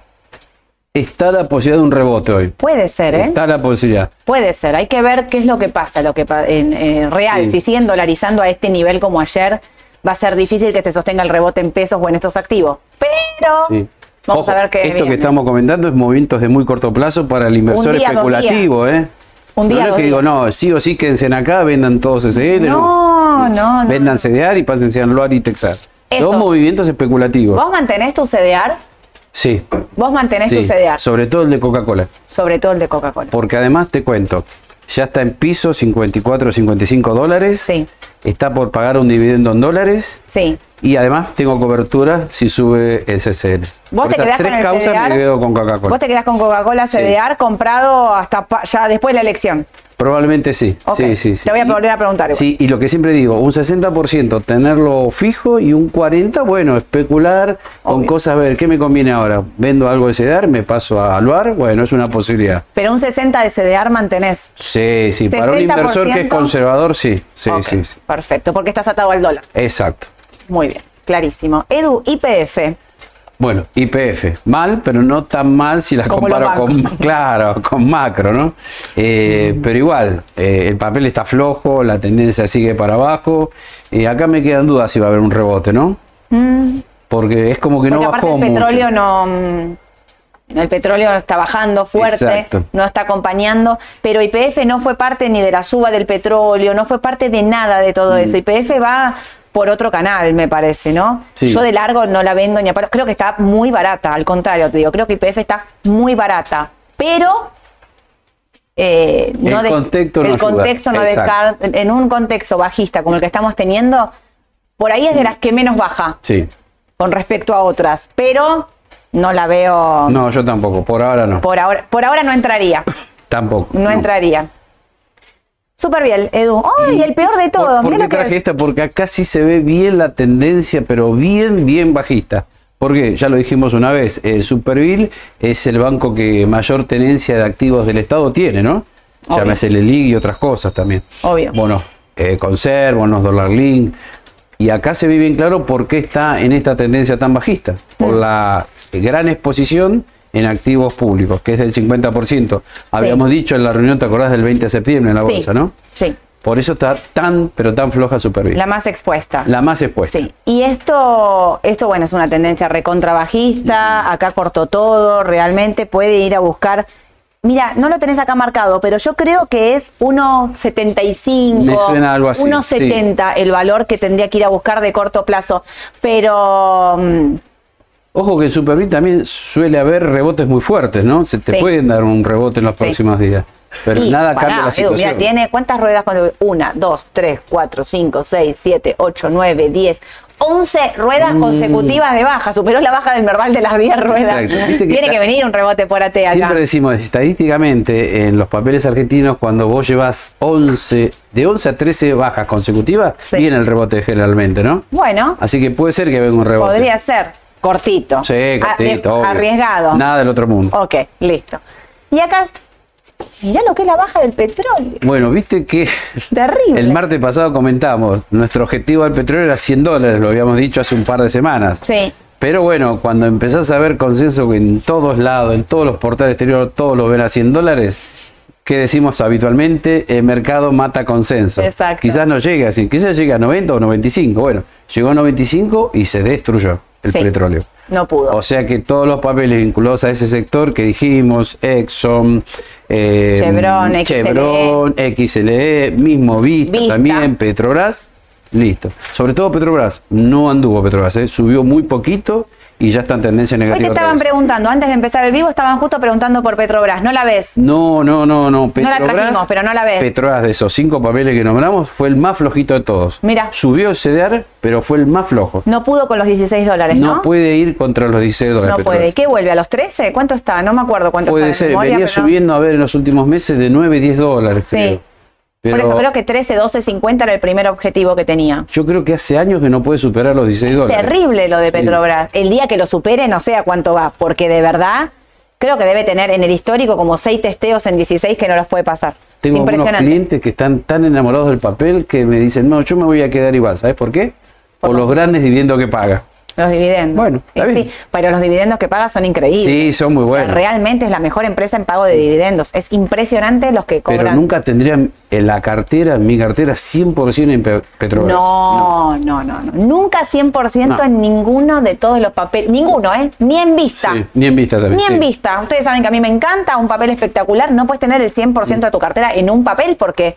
Speaker 2: Está la posibilidad de un rebote hoy.
Speaker 1: Puede ser, ¿eh?
Speaker 2: Está la posibilidad.
Speaker 1: Puede ser. Hay que ver qué es lo que pasa, lo que en eh, real. Si siguen dolarizando a este nivel como ayer, va a ser difícil que se sostenga el rebote en pesos o en estos activos. Pero vamos a ver qué.
Speaker 2: Esto que estamos comentando es movimientos de muy corto plazo para el inversor especulativo, ¿eh? Un día, no es que digo, no, sí o sí quédense en acá, vendan todos SL.
Speaker 1: No, no, no.
Speaker 2: Vendan CDR y pásense a Anular y Texar. Son movimientos especulativos.
Speaker 1: ¿Vos mantenés tu CDR?
Speaker 2: Sí.
Speaker 1: Vos mantenés tu CDR.
Speaker 2: Sobre todo el de Coca-Cola.
Speaker 1: Sobre todo el de Coca-Cola.
Speaker 2: Porque además te cuento, ya está en piso 54, 55 dólares.
Speaker 1: Sí.
Speaker 2: Está por pagar un dividendo en dólares.
Speaker 1: Sí.
Speaker 2: y además tengo cobertura si sube el CCL.
Speaker 1: Vos te quedás tres con el causas
Speaker 2: me quedo con Coca-Cola.
Speaker 1: Vos te quedás con Coca-Cola CDR comprado hasta ya después de la elección.
Speaker 2: Probablemente sí. sí, sí,
Speaker 1: Te voy a volver a preguntar.
Speaker 2: Sí, y lo que siempre digo, un 60% tenerlo fijo y un 40%, bueno, especular con cosas, a ver, ¿qué me conviene ahora? ¿Vendo algo de CDR? ¿Me paso a Aluar? Bueno, es una posibilidad.
Speaker 1: Pero un 60% de CDR mantenés.
Speaker 2: Sí, sí, para un inversor que es conservador, sí. Sí, sí, sí.
Speaker 1: Perfecto, porque estás atado al dólar.
Speaker 2: Exacto.
Speaker 1: Muy bien, clarísimo. Edu, IPF.
Speaker 2: Bueno, IPF, mal, pero no tan mal si las comparo con, claro, con macro, ¿no? Eh, pero igual, eh, el papel está flojo, la tendencia sigue para abajo. y acá me quedan dudas si va a haber un rebote, ¿no? Mm. Porque es como que no bajó
Speaker 1: el petróleo no mm, el petróleo está bajando fuerte, no está acompañando, pero IPF no fue parte ni de la suba del petróleo, no fue parte de nada de todo mm. eso. IPF va por otro canal, me parece, ¿no? Yo de largo no la vendo ni a Creo que está muy barata, al contrario, te digo, creo que IPF está muy barata, pero
Speaker 2: eh, no el contexto no,
Speaker 1: el contexto no en un contexto bajista como el que estamos teniendo, por ahí es de las que menos baja.
Speaker 2: Sí.
Speaker 1: Con respecto a otras, pero no la veo.
Speaker 2: No, yo tampoco, por ahora no.
Speaker 1: Por ahora, por ahora no entraría.
Speaker 2: tampoco.
Speaker 1: no. entraría. Súper bien, Edu. ¡Ay, el peor de todo!
Speaker 2: ¿Por, qué traje esta? Porque acá sí se ve bien la tendencia, pero bien, bien bajista. Porque ya lo dijimos una vez, eh, Superville es el banco que mayor tenencia de activos del Estado tiene, ¿no? Llámese el ELIG y otras cosas también.
Speaker 1: Obvio.
Speaker 2: Bueno, eh, Conserv, bonos Dollar Link. Y acá se ve bien claro por qué está en esta tendencia tan bajista. Por mm. la gran exposición en activos públicos, que es del 50%. Habíamos dicho en la reunión, ¿te acordás del 20 de septiembre en la bolsa, no?
Speaker 1: Sí.
Speaker 2: Por eso está tan, pero tan floja Superville.
Speaker 1: La más expuesta.
Speaker 2: La más expuesta.
Speaker 1: Sí. Y esto, esto bueno, es una tendencia recontrabajista, acá cortó todo, realmente puede ir a buscar Mira, no lo tenés acá marcado, pero yo creo que es 1,75.
Speaker 2: Me suena algo así.
Speaker 1: 1,70 el valor que tendría que ir a buscar de corto plazo. Pero mm,
Speaker 2: Ojo que en Superbit también suele haber rebotes muy fuertes, ¿no? Se te pueden dar un rebote en los próximos días. Pero nada cambia la situación.
Speaker 1: mira, tiene cuántas ruedas cuando una, dos, tres, cuatro, cinco, seis, siete, ocho, nueve, diez, once ruedas mm. consecutivas de baja. Superó la baja del Merval de las 10 ruedas. Tiene que, venir un rebote por AT acá.
Speaker 2: Siempre decimos, estadísticamente, en los papeles argentinos, cuando vos llevas 11, de 11 a 13 bajas consecutivas, viene el rebote generalmente, ¿no?
Speaker 1: Bueno.
Speaker 2: Así que puede ser que venga un rebote.
Speaker 1: Podría ser. Cortito.
Speaker 2: Sí, cortito.
Speaker 1: arriesgado.
Speaker 2: Nada del otro mundo.
Speaker 1: Ok, listo. Y acá, mirá lo que es la baja del petróleo.
Speaker 2: Bueno, viste que.
Speaker 1: Terrible.
Speaker 2: El martes pasado comentamos, nuestro objetivo del petróleo era 100 dólares, lo habíamos dicho hace un par de semanas.
Speaker 1: Sí.
Speaker 2: Pero bueno, cuando empezás a ver consenso que en todos lados, en todos los portales exteriores, todos lo ven a 100 dólares, ¿qué decimos habitualmente? El mercado mata consenso.
Speaker 1: Exacto.
Speaker 2: Quizás no llegue así, quizás llegue a 90 o 95. Bueno, llegó a 95 y se destruyó el petróleo.
Speaker 1: No pudo.
Speaker 2: O sea que todos los papeles vinculados a ese sector que dijimos, Exxon,
Speaker 1: eh, Chevron,
Speaker 2: Chevron XLE, mismo Vista, también, Petrobras, listo. Sobre todo Petrobras, no anduvo Petrobras, ¿eh? subió muy poquito y ya está en tendencia negativa.
Speaker 1: Hoy te estaban preguntando, antes de empezar el vivo, estaban justo preguntando por Petrobras. ¿No la ves?
Speaker 2: No, no, no, no.
Speaker 1: Petrobras, no la trajimos, pero no la ves.
Speaker 2: Petrobras, de esos cinco papeles que nombramos, fue el más flojito de todos.
Speaker 1: Mira.
Speaker 2: Subió el CDR, pero fue el más flojo.
Speaker 1: No pudo con los 16 dólares, ¿no?
Speaker 2: No puede ir contra los 16 dólares.
Speaker 1: No puede. ¿Qué vuelve? ¿A los 13? ¿Cuánto está? No me acuerdo cuánto
Speaker 2: puede está. Puede ser. Venía subiendo, a ver, en los últimos meses de 9, 10 dólares. Sí.
Speaker 1: Por eso creo que 13, 12, 50 era el primer objetivo que tenía.
Speaker 2: Yo creo que hace años que no puede superar los 16 dólares.
Speaker 1: Terrible lo de Petrobras. El día que lo supere no sé a cuánto va, porque de verdad creo que debe tener en el histórico como 6 testeos en 16 que no los puede pasar.
Speaker 2: Tengo unos clientes que están tan enamorados del papel que me dicen, no, yo me voy a quedar igual. ¿Sabes por qué? Por, los grandes dividendos que paga.
Speaker 1: Los dividendos.
Speaker 2: Bueno,
Speaker 1: Sí, pero los dividendos que paga son increíbles.
Speaker 2: Sí, son muy buenos.
Speaker 1: realmente es la mejor empresa en pago de dividendos. Es impresionante los que cobran.
Speaker 2: Pero nunca tendrían en la cartera, en mi cartera, 100% en Petrobras.
Speaker 1: No, no, no, no, Nunca 100% en ninguno de todos los papeles. Ninguno, ¿eh? Ni en vista. Sí,
Speaker 2: ni en vista también.
Speaker 1: Ni en vista. Ustedes saben que a mí me encanta un papel espectacular. No puedes tener el 100% de tu cartera en un papel porque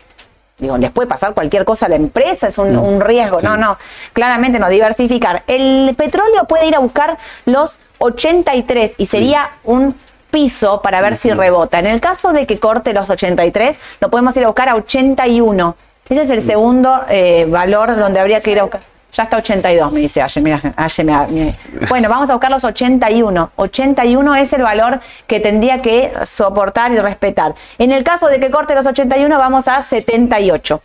Speaker 1: Digo, les puede pasar cualquier cosa a la empresa, es un, riesgo. No, no, claramente no, diversificar. El petróleo puede ir a buscar los 83 y sería un piso para ver si rebota. En el caso de que corte los 83, lo podemos ir a buscar a 81. Ese es el segundo eh, valor donde habría que ir a buscar. Ya está 82, me dice Aye. Mira, Bueno, vamos a buscar los 81. 81 es el valor que tendría que soportar y respetar. En el caso de que corte los 81, vamos a 78.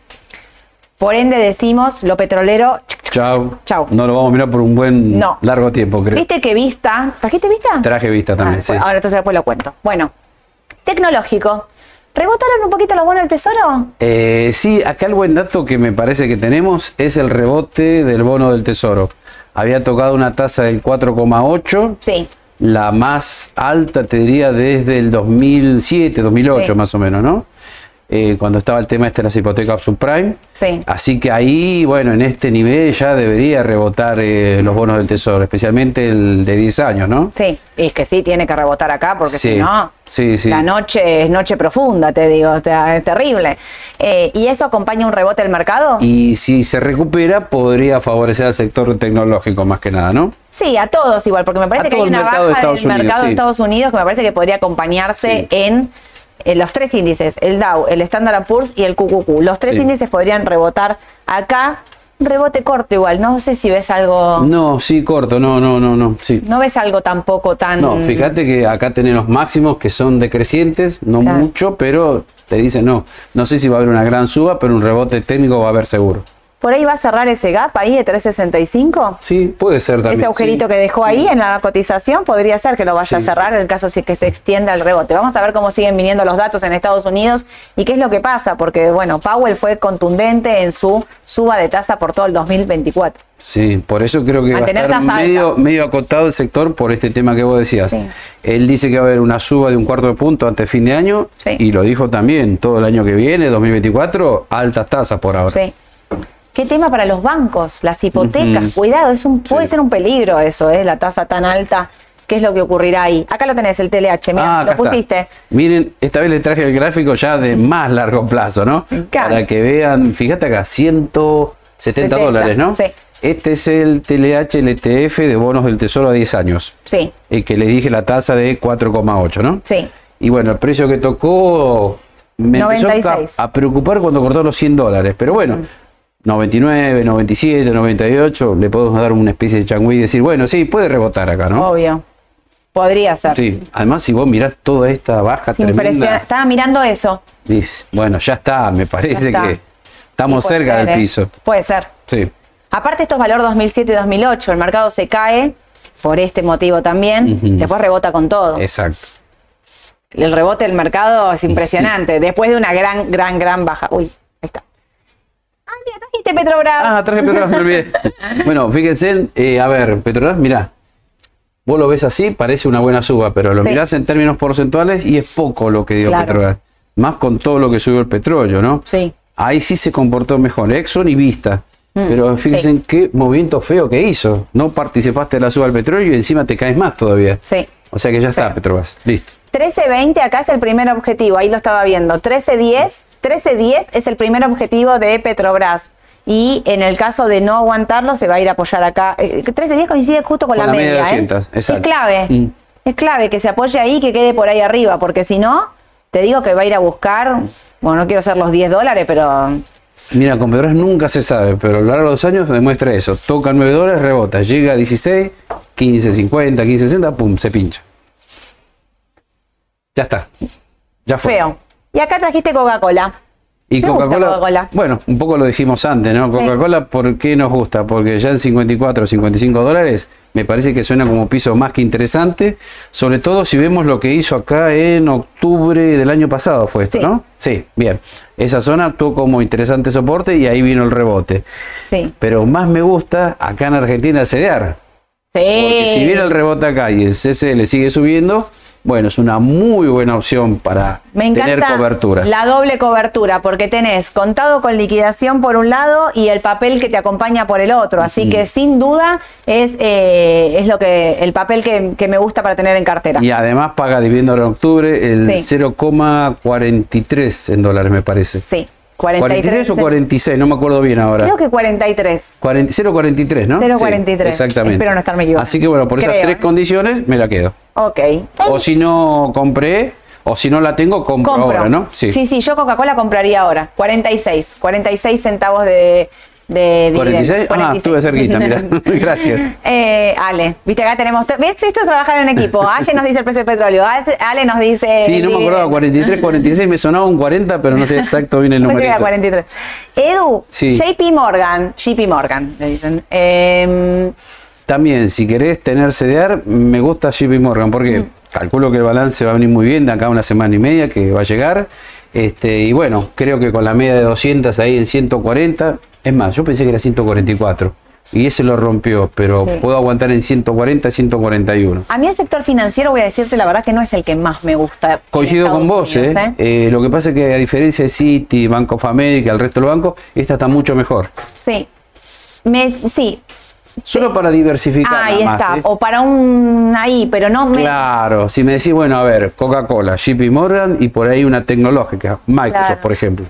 Speaker 1: Por ende decimos lo petrolero.
Speaker 2: Chau. Chau. No lo vamos a mirar por un buen largo tiempo, creo.
Speaker 1: ¿Viste que vista? ¿Trajiste vista?
Speaker 2: Traje vista también, ah, sí.
Speaker 1: Ahora entonces después lo cuento. Bueno, tecnológico. ¿Rebotaron un poquito los bonos del tesoro?
Speaker 2: Eh, sí, acá el buen dato que me parece que tenemos es el rebote del bono del tesoro. Había tocado una tasa del 4,8.
Speaker 1: Sí.
Speaker 2: La más alta, te diría, desde el 2007, 2008 más o menos, ¿no? Eh, cuando estaba el tema este de las hipotecas subprime.
Speaker 1: Sí.
Speaker 2: Así que ahí, bueno, en este nivel ya debería rebotar eh, los bonos del tesoro, especialmente el de 10 años, ¿no?
Speaker 1: Sí, y es que sí tiene que rebotar acá, porque si no,
Speaker 2: sí, sí.
Speaker 1: la noche es noche profunda, te digo, o sea, es terrible. Eh, ¿Y eso acompaña un rebote del mercado?
Speaker 2: Y si se recupera, podría favorecer al sector tecnológico más que nada, ¿no?
Speaker 1: Sí, a todos igual, porque me parece que hay una baja del mercado de Estados Unidos que me parece que podría acompañarse en eh, los tres índices, el Dow, el Standard Poor's y el QQQ. Los tres índices podrían rebotar acá. Rebote corto igual, no sé si ves algo...
Speaker 2: No, sí, corto, no, no, no, no, sí.
Speaker 1: No ves algo tampoco tan...
Speaker 2: No, fíjate que acá tenemos máximos que son decrecientes, no mucho, pero te dicen no, no sé si va a haber una gran suba, pero un rebote técnico va a haber seguro.
Speaker 1: ¿Por ahí va a cerrar ese gap ahí de 365?
Speaker 2: Sí, puede ser también.
Speaker 1: Ese agujerito que dejó ahí en la cotización podría ser que lo vaya a cerrar en el caso de que se extienda el rebote. Vamos a ver cómo siguen viniendo los datos en Estados Unidos y qué es lo que pasa, porque bueno, Powell fue contundente en su suba de tasa por todo el 2024.
Speaker 2: Sí, por eso creo que va a estar medio, medio, acotado el sector por este tema que vos decías. Él dice que va a haber una suba de un cuarto de punto antes fin de año y lo dijo también, todo el año que viene, 2024, altas tasas por ahora.
Speaker 1: Sí. ¿Qué tema para los bancos? Las hipotecas, cuidado, es un, puede ser un peligro eso, ¿eh? la tasa tan alta. ¿Qué es lo que ocurrirá ahí? Acá lo tenés, el TLH, mira, ah, lo pusiste.
Speaker 2: Miren, esta vez les traje el gráfico ya de más largo plazo, ¿no? Para que vean, fíjate acá, 170 dólares, ¿no?
Speaker 1: Sí.
Speaker 2: Este es el TLH, el ETF de bonos del Tesoro a 10 años.
Speaker 1: Sí.
Speaker 2: El que le dije la tasa de 4,8, ¿no?
Speaker 1: Sí.
Speaker 2: Y bueno, el precio que tocó me empezó a, preocupar cuando cortó los 100 dólares. Pero bueno, 99, 97, 98, le podemos dar una especie de changüí y decir, bueno, sí, puede rebotar acá, ¿no?
Speaker 1: Obvio. Podría ser.
Speaker 2: Sí, además si vos mirás toda esta baja tremenda.
Speaker 1: Estaba mirando eso.
Speaker 2: bueno, ya está, me parece que estamos cerca del ¿eh? piso.
Speaker 1: Puede ser.
Speaker 2: Sí.
Speaker 1: Aparte esto es valor 2007 2008, el mercado se cae por este motivo también, después rebota con todo.
Speaker 2: Exacto.
Speaker 1: El rebote del mercado es impresionante, después de una gran, gran, gran baja. Uy, ahí está. Ah, trajiste Petrobras.
Speaker 2: Ah, traje Petrobras, me olvidé. bueno, fíjense, eh, a ver, Petrobras, mirá. Vos lo ves así, parece una buena suba, pero lo mirás en términos porcentuales y es poco lo que dio Petrobras. Más con todo lo que subió el petróleo, ¿no?
Speaker 1: Sí.
Speaker 2: Ahí sí se comportó mejor, Exxon y Vista. Mm, pero fíjense qué movimiento feo que hizo. No participaste de la suba del petróleo y encima te caes más todavía.
Speaker 1: Sí.
Speaker 2: O sea que ya está, Petrobras. Listo.
Speaker 1: 13.20 acá es el primer objetivo, ahí lo estaba viendo. 13.10 13.10 es el primer objetivo de Petrobras. Y en el caso de no aguantarlo, se va a ir a apoyar acá. 13.10 eh, coincide justo con, la, media. ¿eh? Es clave. Mm. Es clave que se apoye ahí y que quede por ahí arriba, porque si no, te digo que va a ir a buscar. Bueno, no quiero hacer los 10 dólares, pero
Speaker 2: Mira, con Petrobras nunca se sabe, pero a lo largo de los años demuestra eso. Toca 9 dólares, rebota, llega a 16, 15, 50, 15, 60, pum, se pincha. Ya está. Ya fue.
Speaker 1: Feo. Y acá trajiste Coca-Cola.
Speaker 2: Y Coca-Cola, bueno, un poco lo dijimos antes, ¿no? Coca-Cola, ¿por qué nos gusta? Porque ya en 54 o 55 dólares me parece que suena como piso más que interesante, sobre todo si vemos lo que hizo acá en octubre del año pasado, fue esto, ¿no? Sí, bien. Esa zona tuvo como interesante soporte y ahí vino el rebote.
Speaker 1: Sí.
Speaker 2: Pero más me gusta acá en Argentina el CDR.
Speaker 1: Sí.
Speaker 2: Porque si viene el rebote acá y el CCL sigue subiendo, bueno, es una muy buena opción para tener cobertura.
Speaker 1: La doble cobertura, porque tenés contado con liquidación por un lado y el papel que te acompaña por el otro. Así que sin duda es, eh, es lo que el papel que, me gusta para tener en cartera.
Speaker 2: Y además paga dividendo en octubre el 0,43 en dólares, me parece.
Speaker 1: Sí.
Speaker 2: 43, o 46, no me acuerdo bien ahora.
Speaker 1: Creo que 43.
Speaker 2: 0,43, ¿no?
Speaker 1: 0,43.
Speaker 2: exactamente.
Speaker 1: Espero no estarme equivocando.
Speaker 2: Así que bueno, por esas tres condiciones me la quedo.
Speaker 1: Ok.
Speaker 2: O si no compré, o si no la tengo, compro, ahora, ¿no?
Speaker 1: Sí, sí, sí yo Coca-Cola compraría ahora. 46. 46 centavos de, de
Speaker 2: 46. Ah, estuve cerquita, mira. Gracias.
Speaker 1: Eh, Ale, viste, acá tenemos. ¿Ves? Esto es trabajar en equipo. Ale nos dice el precio del petróleo. Ale nos dice.
Speaker 2: Sí, no me acordaba, 43, 46, me sonaba un 40, pero no sé exacto bien el número.
Speaker 1: 43. Edu, JP Morgan, JP Morgan, le dicen. Eh,
Speaker 2: también, si querés tener CDR, me gusta JP Morgan, porque calculo que el balance va a venir muy bien de acá a una semana y media que va a llegar. Este, y bueno, creo que con la media de 200 ahí en 140, es más, yo pensé que era 144 y ese lo rompió, pero puedo aguantar en 140, 141.
Speaker 1: A mí el sector financiero, voy a decirte la verdad que no es el que más me gusta.
Speaker 2: Coincido con vos, ¿eh? ¿eh? ¿eh? Lo que pasa es que a diferencia de Citi, Banco of America, el resto de los bancos, esta está mucho mejor.
Speaker 1: Sí, me, sí,
Speaker 2: Solo para diversificar.
Speaker 1: Ahí está, ¿eh? o para un ahí, pero no
Speaker 2: me... Claro, si me decís, bueno, a ver, Coca-Cola, JP Morgan y por ahí una tecnológica, Microsoft, por ejemplo.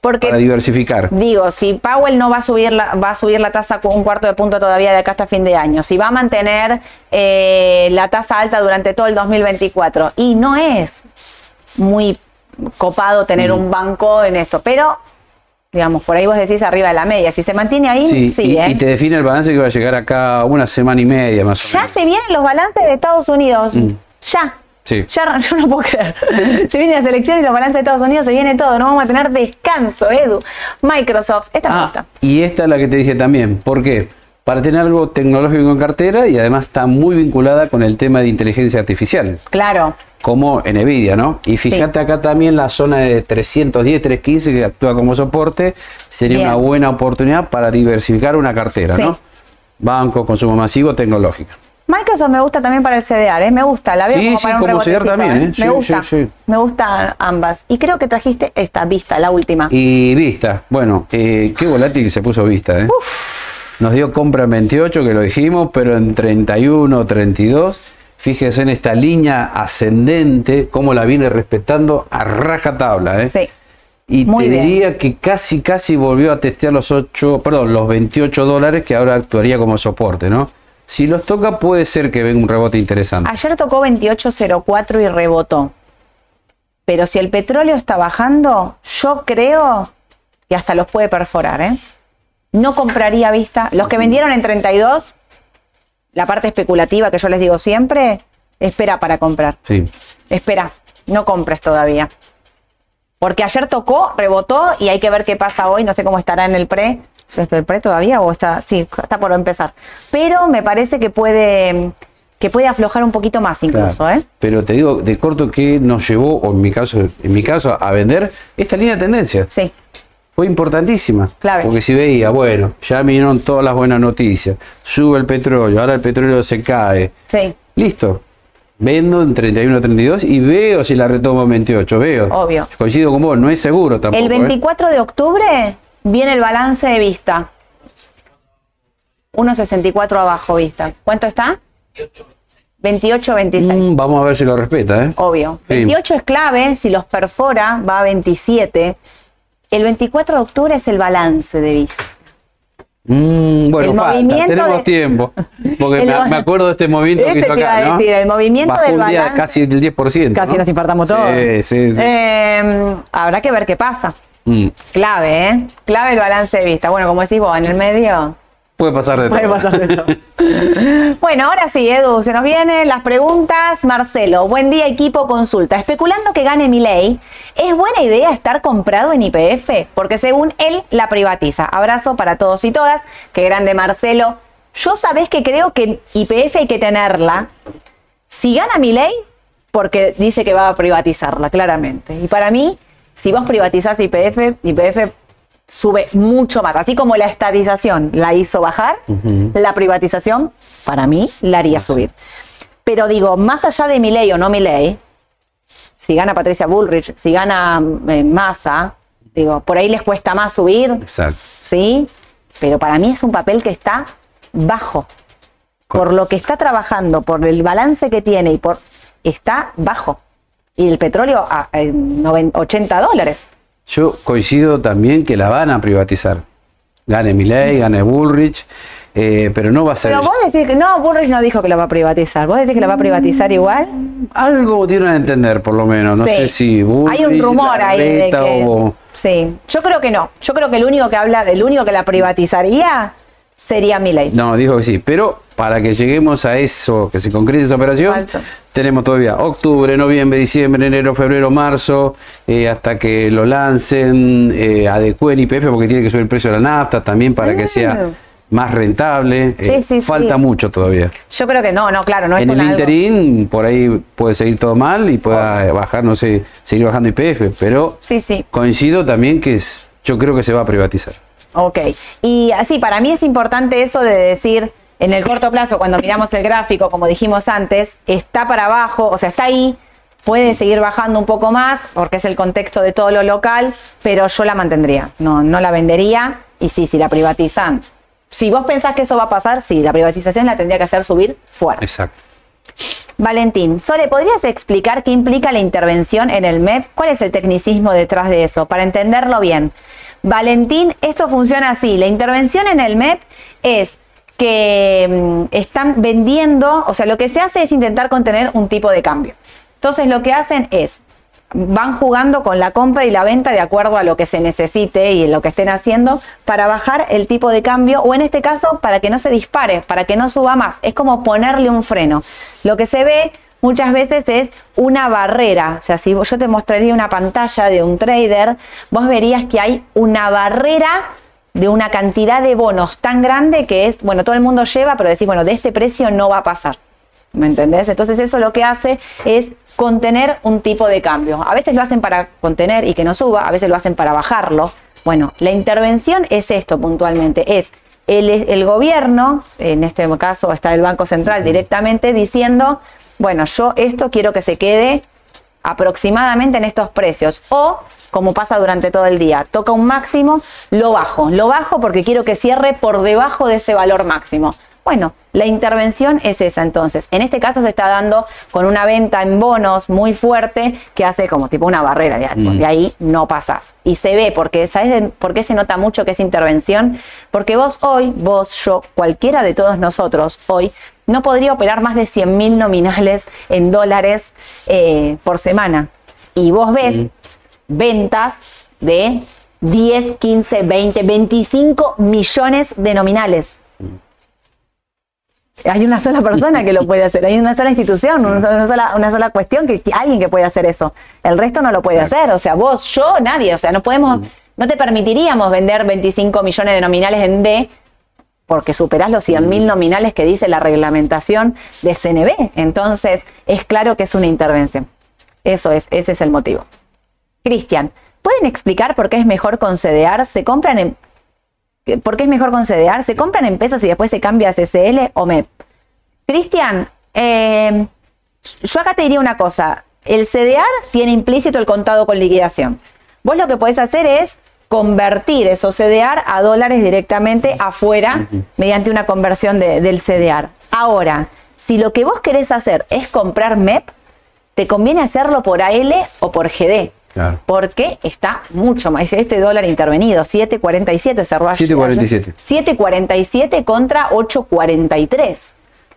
Speaker 1: Porque,
Speaker 2: para diversificar.
Speaker 1: Digo, si Powell no va a subir la, va a subir la tasa un cuarto de punto todavía de acá hasta fin de año, si va a mantener eh, la tasa alta durante todo el 2024, y no es muy copado tener un banco en esto, pero digamos, por ahí vos decís arriba de la media. Si se mantiene ahí, sí.
Speaker 2: y,
Speaker 1: ¿eh?
Speaker 2: te define el balance que va a llegar acá una semana y media más
Speaker 1: o menos. Ya se vienen los balances de Estados Unidos. Mm. Ya. Sí. Ya, yo no puedo creer. Se vienen las elecciones y los balances de Estados Unidos, se viene todo. No vamos a tener descanso, Edu. Microsoft, esta me ah, gusta.
Speaker 2: Y esta es la que te dije también. ¿Por qué? Para tener algo tecnológico en cartera y además está muy vinculada con el tema de inteligencia artificial.
Speaker 1: Claro
Speaker 2: como en Nvidia, ¿no? Y fíjate acá también la zona de 310, 315 que actúa como soporte, sería una buena oportunidad para diversificar una cartera, ¿no? Banco, consumo masivo, tecnológica.
Speaker 1: Microsoft me gusta también para el CDR, ¿eh? me gusta, la veo
Speaker 2: sí,
Speaker 1: como
Speaker 2: sí, como CDR también, ¿eh?
Speaker 1: me gusta, me gustan ambas. Y creo que trajiste esta, Vista, la última.
Speaker 2: Y Vista, bueno, eh, qué volátil se puso Vista, ¿eh? Uf. Nos dio compra en 28, que lo dijimos, pero en 31, 32 Fíjese en esta línea ascendente, cómo la viene respetando a rajatabla. ¿eh? Sí. Y te diría que casi, casi volvió a testear los 8, perdón, los 28 dólares que ahora actuaría como soporte, ¿no? Si los toca, puede ser que venga un rebote interesante.
Speaker 1: Ayer tocó 28.04 y rebotó. Pero si el petróleo está bajando, yo creo que hasta los puede perforar, ¿eh? No compraría vista. Los que vendieron en 32, la parte especulativa que yo les digo siempre, espera para comprar.
Speaker 2: Sí.
Speaker 1: Espera, no compres todavía. Porque ayer tocó, rebotó y hay que ver qué pasa hoy. No sé cómo estará en el pre. ¿Es el pre todavía o está? Sí, está por empezar. Pero me parece que puede que puede aflojar un poquito más incluso, ¿eh?
Speaker 2: Pero te digo, de corto que nos llevó, o en mi caso, en mi caso, a vender esta línea de tendencia.
Speaker 1: Sí
Speaker 2: fue importantísima. Porque si veía, bueno, ya vinieron todas las buenas noticias, sube el petróleo, ahora el petróleo se cae.
Speaker 1: Sí.
Speaker 2: Listo. Vendo en 31 32 y veo si la retomo en 28, veo.
Speaker 1: Obvio.
Speaker 2: Coincido con vos, no es seguro tampoco.
Speaker 1: El 24 ¿eh? de octubre viene el balance de vista. 1.64 abajo vista. ¿Cuánto está? 28, 26.
Speaker 2: Mm, vamos a ver si lo respeta, ¿eh?
Speaker 1: Obvio. 28 es clave, si los perfora va a 27. El 24 de octubre es el balance de vista.
Speaker 2: Mm, bueno, tenemos tiempo. Porque me, acuerdo de este movimiento que
Speaker 1: este
Speaker 2: hizo acá,
Speaker 1: ¿no? decir, el movimiento del balance,
Speaker 2: casi del 10%.
Speaker 1: Casi nos infartamos todos.
Speaker 2: Sí, sí, sí.
Speaker 1: Eh, habrá que ver qué pasa. Mm. Clave, ¿eh? Clave el balance de vista. Bueno, como decís vos, en el medio
Speaker 2: Puede pasar de todo.
Speaker 1: bueno, ahora sí, Edu, se nos vienen las preguntas. Marcelo, buen día equipo consulta. Especulando que gane mi ley, ¿es buena idea estar comprado en IPF? Porque según él la privatiza. Abrazo para todos y todas. Qué grande Marcelo. Yo sabés que creo que IPF hay que tenerla. Si gana mi ley, porque dice que va a privatizarla, claramente. Y para mí, si vos privatizás IPF, IPF sube mucho más. Así como la estatización la hizo bajar, la privatización, para mí, la haría subir. Pero digo, más allá de mi ley o no mi ley, si gana Patricia Bullrich, si gana eh, Massa, digo, por ahí les cuesta más subir.
Speaker 2: Exacto.
Speaker 1: ¿Sí? Pero para mí es un papel que está bajo. Por lo que está trabajando, por el balance que tiene y por. está bajo. Y el petróleo a, 80 dólares.
Speaker 2: Yo coincido también que la van a privatizar. Gane Milley, gane Bullrich. eh, pero no va a ser.
Speaker 1: Pero vos decís que no, Burrich no dijo que lo va a privatizar. ¿Vos decís que lo va a privatizar igual?
Speaker 2: Algo tienen a entender, por lo menos. No sé si
Speaker 1: Hay un rumor ahí de que. Sí, yo creo que no. Yo creo que el único que habla, el único que la privatizaría sería mi ley.
Speaker 2: No, dijo que sí, pero para que lleguemos a eso, que se concrete esa operación, tenemos todavía octubre, noviembre, diciembre, enero, febrero, marzo, eh, hasta que lo lancen, eh, adecuen IPF, porque tiene que subir el precio de la nafta también para que sea más rentable. Eh, falta mucho todavía.
Speaker 1: Yo creo que no, no, claro, no
Speaker 2: es En el interín, por ahí puede seguir todo mal y pueda bajar, no sé, seguir bajando IPF, pero
Speaker 1: sí, sí.
Speaker 2: coincido también que es, yo creo que se va a privatizar.
Speaker 1: Ok, y así, para mí es importante eso de decir, en el corto plazo, cuando miramos el gráfico, como dijimos antes, está para abajo, o sea, está ahí, puede seguir bajando un poco más, porque es el contexto de todo lo local, pero yo la mantendría, no, no la vendería, y sí, si la privatizan. Si vos pensás que eso va a pasar, sí, la privatización la tendría que hacer subir fuera.
Speaker 2: Exacto.
Speaker 1: Valentín, Sole, ¿podrías explicar qué implica la intervención en el MEP? ¿Cuál es el tecnicismo detrás de eso? Para entenderlo bien. Valentín, esto funciona así. La intervención en el MEP es que mm, están vendiendo, o sea, lo que se hace es intentar contener un tipo de cambio. Entonces lo que hacen es, van jugando con la compra y la venta de acuerdo a lo que se necesite y lo que estén haciendo para bajar el tipo de cambio o en este caso para que no se dispare, para que no suba más. Es como ponerle un freno. Lo que se ve muchas veces es una barrera. O sea, si yo te mostraría una pantalla de un trader, vos verías que hay una barrera de una cantidad de bonos tan grande que es, bueno, todo el mundo lleva, pero decís, bueno, de este precio no va a pasar. ¿Me entendés? Entonces eso lo que hace es contener un tipo de cambio. A veces lo hacen para contener y que no suba, a veces lo hacen para bajarlo. Bueno, la intervención es esto puntualmente, es el, el gobierno, en este caso está el Banco Central directamente diciendo, bueno, yo esto quiero que se quede aproximadamente en estos precios o como pasa durante todo el día, toca un máximo, lo bajo, lo bajo porque quiero que cierre por debajo de ese valor máximo. Bueno, la intervención es esa entonces. En este caso se está dando con una venta en bonos muy fuerte que hace como tipo una barrera de, algo. de ahí no pasás. Y se ve, porque ¿sabes por qué se nota mucho que es intervención? Porque vos hoy, vos, yo, cualquiera de todos nosotros hoy no podría operar más de 100 mil nominales en dólares eh, por semana. Y vos ves ventas de 10, 15, 20, 25 millones de nominales. Hay una sola persona que lo puede hacer, hay una sola institución, una sola, una sola cuestión que alguien que puede hacer eso. El resto no lo puede hacer, o sea, vos, yo, nadie, o sea, no podemos, no te permitiríamos vender 25 millones de nominales en D porque superás los 100.000 nominales que dice la reglamentación de CNB. Entonces, es claro que es una intervención. Eso es, ese es el motivo. Cristian, ¿pueden explicar por qué es mejor concederar? ¿Se compran en ¿Por qué es mejor concederar? ¿Se compran en pesos y después se cambia a CCL o MEP? Cristian, eh, yo acá te diría una cosa. El CDR tiene implícito el contado con liquidación. Vos lo que podés hacer es convertir esos CDR a dólares directamente afuera mediante una conversión del CDR. Ahora, si lo que vos querés hacer es comprar MEP, te conviene hacerlo por AL o por GD. Porque está mucho más. Este dólar intervenido, 7.47 cerró
Speaker 2: 7.47.
Speaker 1: 7.47 contra 8.43.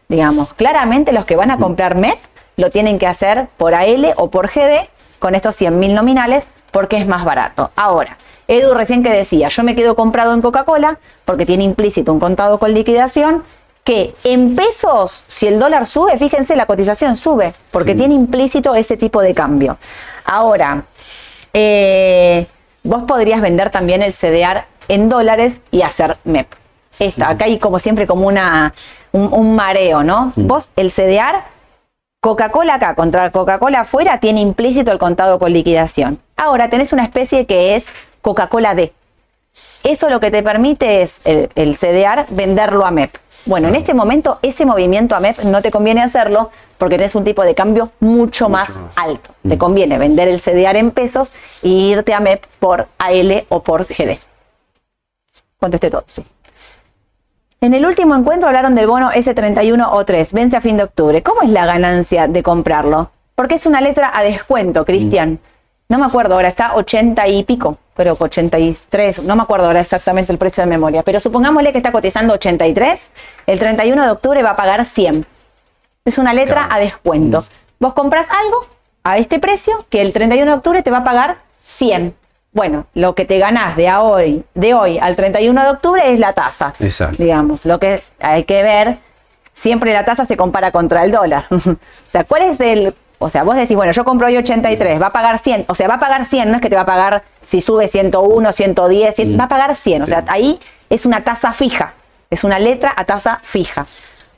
Speaker 1: Digamos, claramente los que van a comprar MEP lo tienen que hacer por AL o por GD con estos 100.000 nominales porque es más barato. Ahora, Edu recién que decía, yo me quedo comprado en Coca-Cola porque tiene implícito un contado con liquidación que en pesos, si el dólar sube, fíjense, la cotización sube porque tiene implícito ese tipo de cambio. Ahora, eh, vos podrías vender también el CDR en dólares y hacer MEP. Esta, acá hay como siempre como una, un, mareo, ¿no? Vos el CDR, Coca-Cola acá contra Coca-Cola afuera tiene implícito el contado con liquidación. Ahora tenés una especie que es Coca-Cola D. Eso lo que te permite es el, el CDR venderlo a MEP. Bueno, en este momento ese movimiento a MEP no te conviene hacerlo porque tenés un tipo de cambio mucho, más, alto. Te mm. conviene vender el CDR en pesos e irte a MEP por AL o por GD. Contesté todo, sí. En el último encuentro hablaron del bono S31 o 3, vence a fin de octubre. ¿Cómo es la ganancia de comprarlo? Porque es una letra a descuento, Cristian. no me acuerdo ahora, está 80 y pico, creo que 83, no me acuerdo ahora exactamente el precio de memoria, pero supongámosle que está cotizando 83, el 31 de octubre va a pagar 100. Es una letra a descuento. Mm. Vos compras algo a este precio que el 31 de octubre te va a pagar 100. Bueno, lo que te ganás de hoy, de hoy al 31 de octubre es la tasa. Exacto. Digamos, lo que hay que ver, siempre la tasa se compara contra el dólar. o sea, ¿cuál es el o sea, vos decís, bueno, yo compro hoy 83, va a pagar 100. O sea, va a pagar 100, no es que te va a pagar si sube 101, 110, va a pagar 100. O sea, ahí es una tasa fija. Es una letra a tasa fija.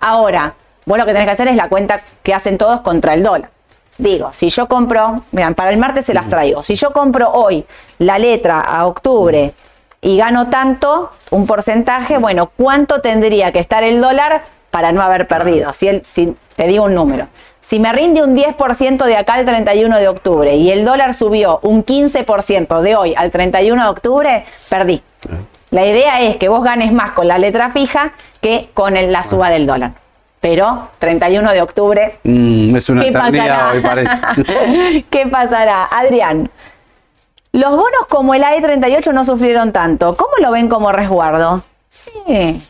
Speaker 1: Ahora, vos lo que tenés que hacer es la cuenta que hacen todos contra el dólar. Digo, si yo compro, miren, para el martes se las traigo. Si yo compro hoy la letra a octubre y gano tanto, un porcentaje, bueno, ¿cuánto tendría que estar el dólar para no haber perdido? Si, el, si te digo un número. Si me rinde un 10% de acá al 31 de octubre y el dólar subió un 15% de hoy al 31 de octubre, perdí. La idea es que vos ganes más con la letra fija que con la suba del dólar. Pero 31 de octubre.
Speaker 2: Mm, es una ¿qué pasará? Hoy parece.
Speaker 1: ¿Qué pasará? Adrián, los bonos como el AE38 no sufrieron tanto. ¿Cómo lo ven como resguardo? Sí.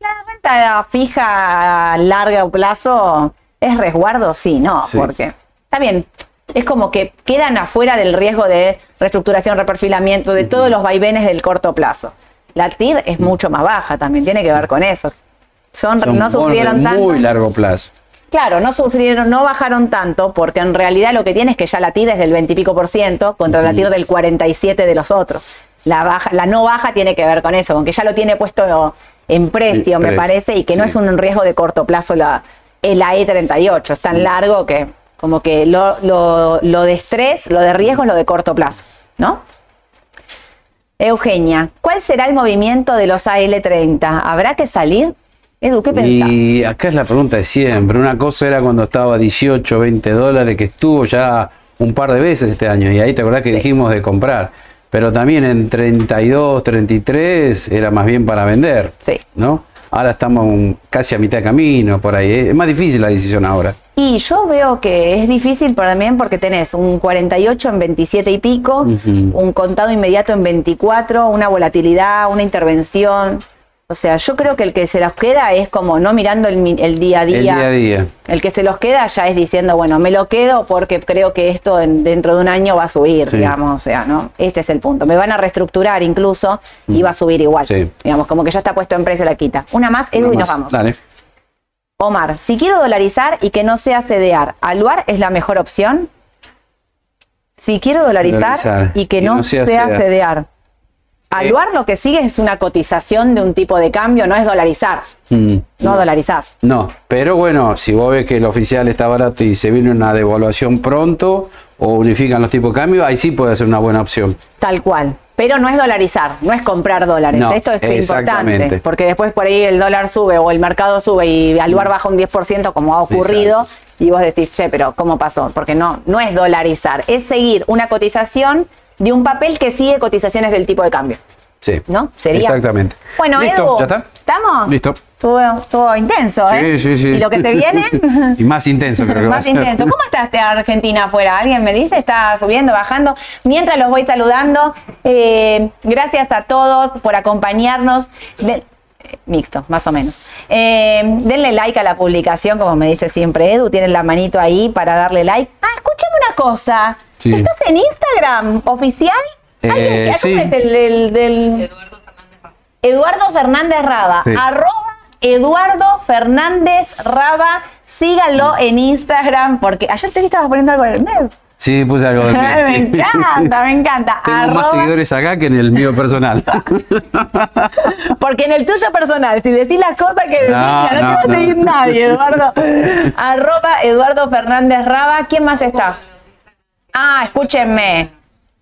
Speaker 1: La renta fija a largo plazo ¿Es resguardo? Sí, no, porque está bien. Es como que quedan afuera del riesgo de reestructuración, reperfilamiento, de todos los vaivenes del corto plazo. La TIR es mucho más baja también, tiene que ver con eso. Son, no sufrieron tanto.
Speaker 2: Muy largo plazo.
Speaker 1: Claro, no sufrieron, no bajaron tanto, porque en realidad lo que tiene es que ya la TIR es del 20 y pico por ciento contra la TIR del 47 de los otros. La, baja, la no baja tiene que ver con eso, con que ya lo tiene puesto en precio, me parece, y que no es un riesgo de corto plazo la, el AE38. Es tan largo que como que lo, de estrés, lo de riesgo es lo de corto plazo, ¿no? Eugenia, ¿cuál será el movimiento de los AL30? ¿Habrá que salir? Edu, ¿qué pensás?
Speaker 2: Y acá es la pregunta de siempre. Una cosa era cuando estaba a 18, 20 dólares, que estuvo ya un par de veces este año, y ahí te acordás que dijimos de comprar. Pero también en 32, 33 era más bien para vender. Sí. ¿No? Ahora estamos casi a mitad de camino por ahí. Es más difícil la decisión ahora.
Speaker 1: Y yo veo que es difícil también porque tenés un 48 en 27 y pico, un contado inmediato en 24, una volatilidad, una intervención. O sea, yo creo que el que se los queda es como no mirando el, día a día. El
Speaker 2: día a día.
Speaker 1: El que se los queda ya es diciendo, bueno, me lo quedo porque creo que esto dentro de un año va a subir, digamos. O sea, ¿no? Este es el punto. Me van a reestructurar incluso y va a subir igual. Digamos, como que ya está puesto en precio la quita. Una más, Edu, y nos vamos. Dale. Omar, si quiero dolarizar y que no sea cedear, ¿aluar es la mejor opción? Si quiero dolarizar, y que no, sea, cedear. Aluar lo que sigue es una cotización de un tipo de cambio, no es dolarizar. Mm, no, dolarizás.
Speaker 2: No, pero bueno, si vos ves que el oficial está barato y se viene una devaluación pronto o unifican los tipos de cambio, ahí sí puede ser una buena opción.
Speaker 1: Tal cual. Pero no es dolarizar, no es comprar dólares. Esto es importante. Porque después por ahí el dólar sube o el mercado sube y Aluar baja un 10% como ha ocurrido. Y vos decís, che, pero ¿cómo pasó? Porque no, no es dolarizar, es seguir una cotización de un papel que sigue cotizaciones del tipo de cambio.
Speaker 2: Sí.
Speaker 1: ¿No?
Speaker 2: Sería. Exactamente.
Speaker 1: Bueno, Listo, ¿ya está? ¿Estamos?
Speaker 2: Listo.
Speaker 1: Estuvo, intenso, ¿eh?
Speaker 2: Sí, sí, sí.
Speaker 1: ¿Y lo que te viene?
Speaker 2: y más intenso, creo que
Speaker 1: Más intenso. ¿Cómo está este Argentina afuera? ¿Alguien me dice? ¿Está subiendo, bajando? Mientras los voy saludando, eh, gracias a todos por acompañarnos. mixto, más o menos. Eh, denle like a la publicación, como me dice siempre Edu. Tienen la manito ahí para darle like. Ah, escúchame una cosa. ¿Estás en Instagram oficial?
Speaker 2: Eh, ¿Cómo
Speaker 1: es el, del, Eduardo Fernández Raba. Arroba Eduardo Fernández Raba. Síganlo en Instagram porque ayer te vi estabas poniendo algo en el medio.
Speaker 2: Sí, puse algo de
Speaker 1: Me encanta, me encanta.
Speaker 2: Tengo más seguidores acá que en el mío personal.
Speaker 1: Porque en el tuyo personal, si decís las cosas que decís, no, te va a seguir nadie, Eduardo. Arroba Eduardo Fernández Raba. ¿Quién más está? Ah, escúchenme.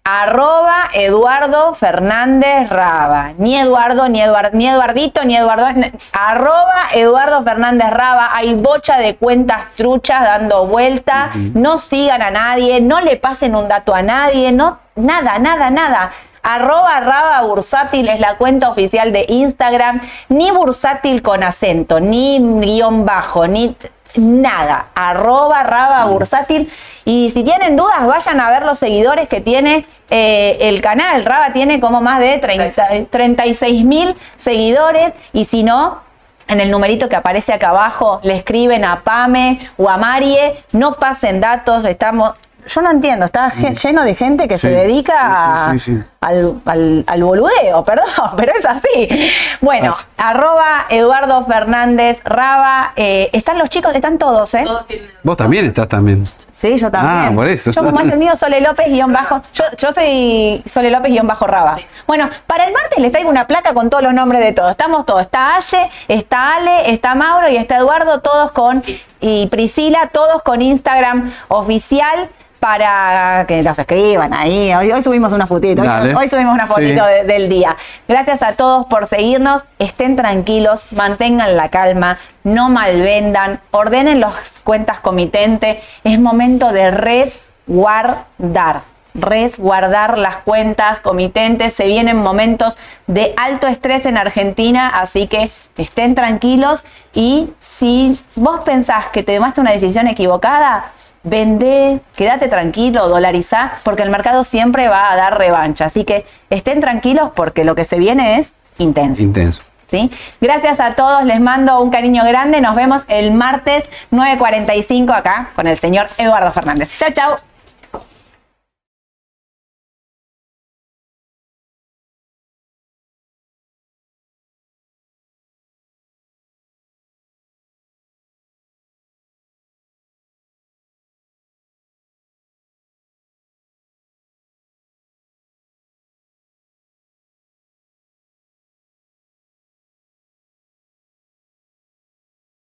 Speaker 1: Arroba Eduardo Fernández Raba. Ni Eduardo, ni, Eduard, ni Eduardito, ni Eduardo. Arroba Eduardo Fernández Raba. Hay bocha de cuentas truchas dando vuelta. No sigan a nadie, no le pasen un dato a nadie, no, nada, nada, nada. Arroba Raba Bursátil es la cuenta oficial de Instagram. Ni bursátil con acento, ni guion bajo, ni nada. Arroba Raba Bursátil. Y si tienen dudas, vayan a ver los seguidores que tiene eh, el canal. Raba tiene como más de 36 mil seguidores. Y si no, en el numerito que aparece acá abajo, le escriben a Pame o a Marie, no pasen datos, estamos yo no entiendo, está mm. lleno de gente que se dedica al, al, boludeo, perdón, pero es así. Bueno, arroba Eduardo Fernández Raba, eh, están los chicos, están todos, ¿eh?
Speaker 2: Vos también estás también.
Speaker 1: Sí, yo también.
Speaker 2: Ah, por eso.
Speaker 1: Yo como es el mío, Sole López guion bajo. Yo, yo soy Sole López guion bajo Raba. Bueno, para el martes les traigo una placa con todos los nombres de todos. Estamos todos. Está Aye, está Ale, está Mauro y está Eduardo, todos con y Priscila, todos con Instagram oficial para que nos escriban ahí. Hoy, subimos una fotito, hoy, subimos una fotito del día. Gracias a todos por seguirnos. Estén tranquilos, mantengan la calma, no malvendan, ordenen las cuentas comitente. Es momento de resguardar. Resguardar las cuentas comitentes. Se vienen momentos de alto estrés en Argentina, así que estén tranquilos. Y si vos pensás que te tomaste una decisión equivocada, vende, quédate tranquilo, dolarizá, porque el mercado siempre va a dar revancha. Así que estén tranquilos porque lo que se viene es intenso.
Speaker 2: Intenso.
Speaker 1: ¿Sí? Gracias a todos, les mando un cariño grande. Nos vemos el martes 9.45 acá con el señor Eduardo Fernández. Chao, chao.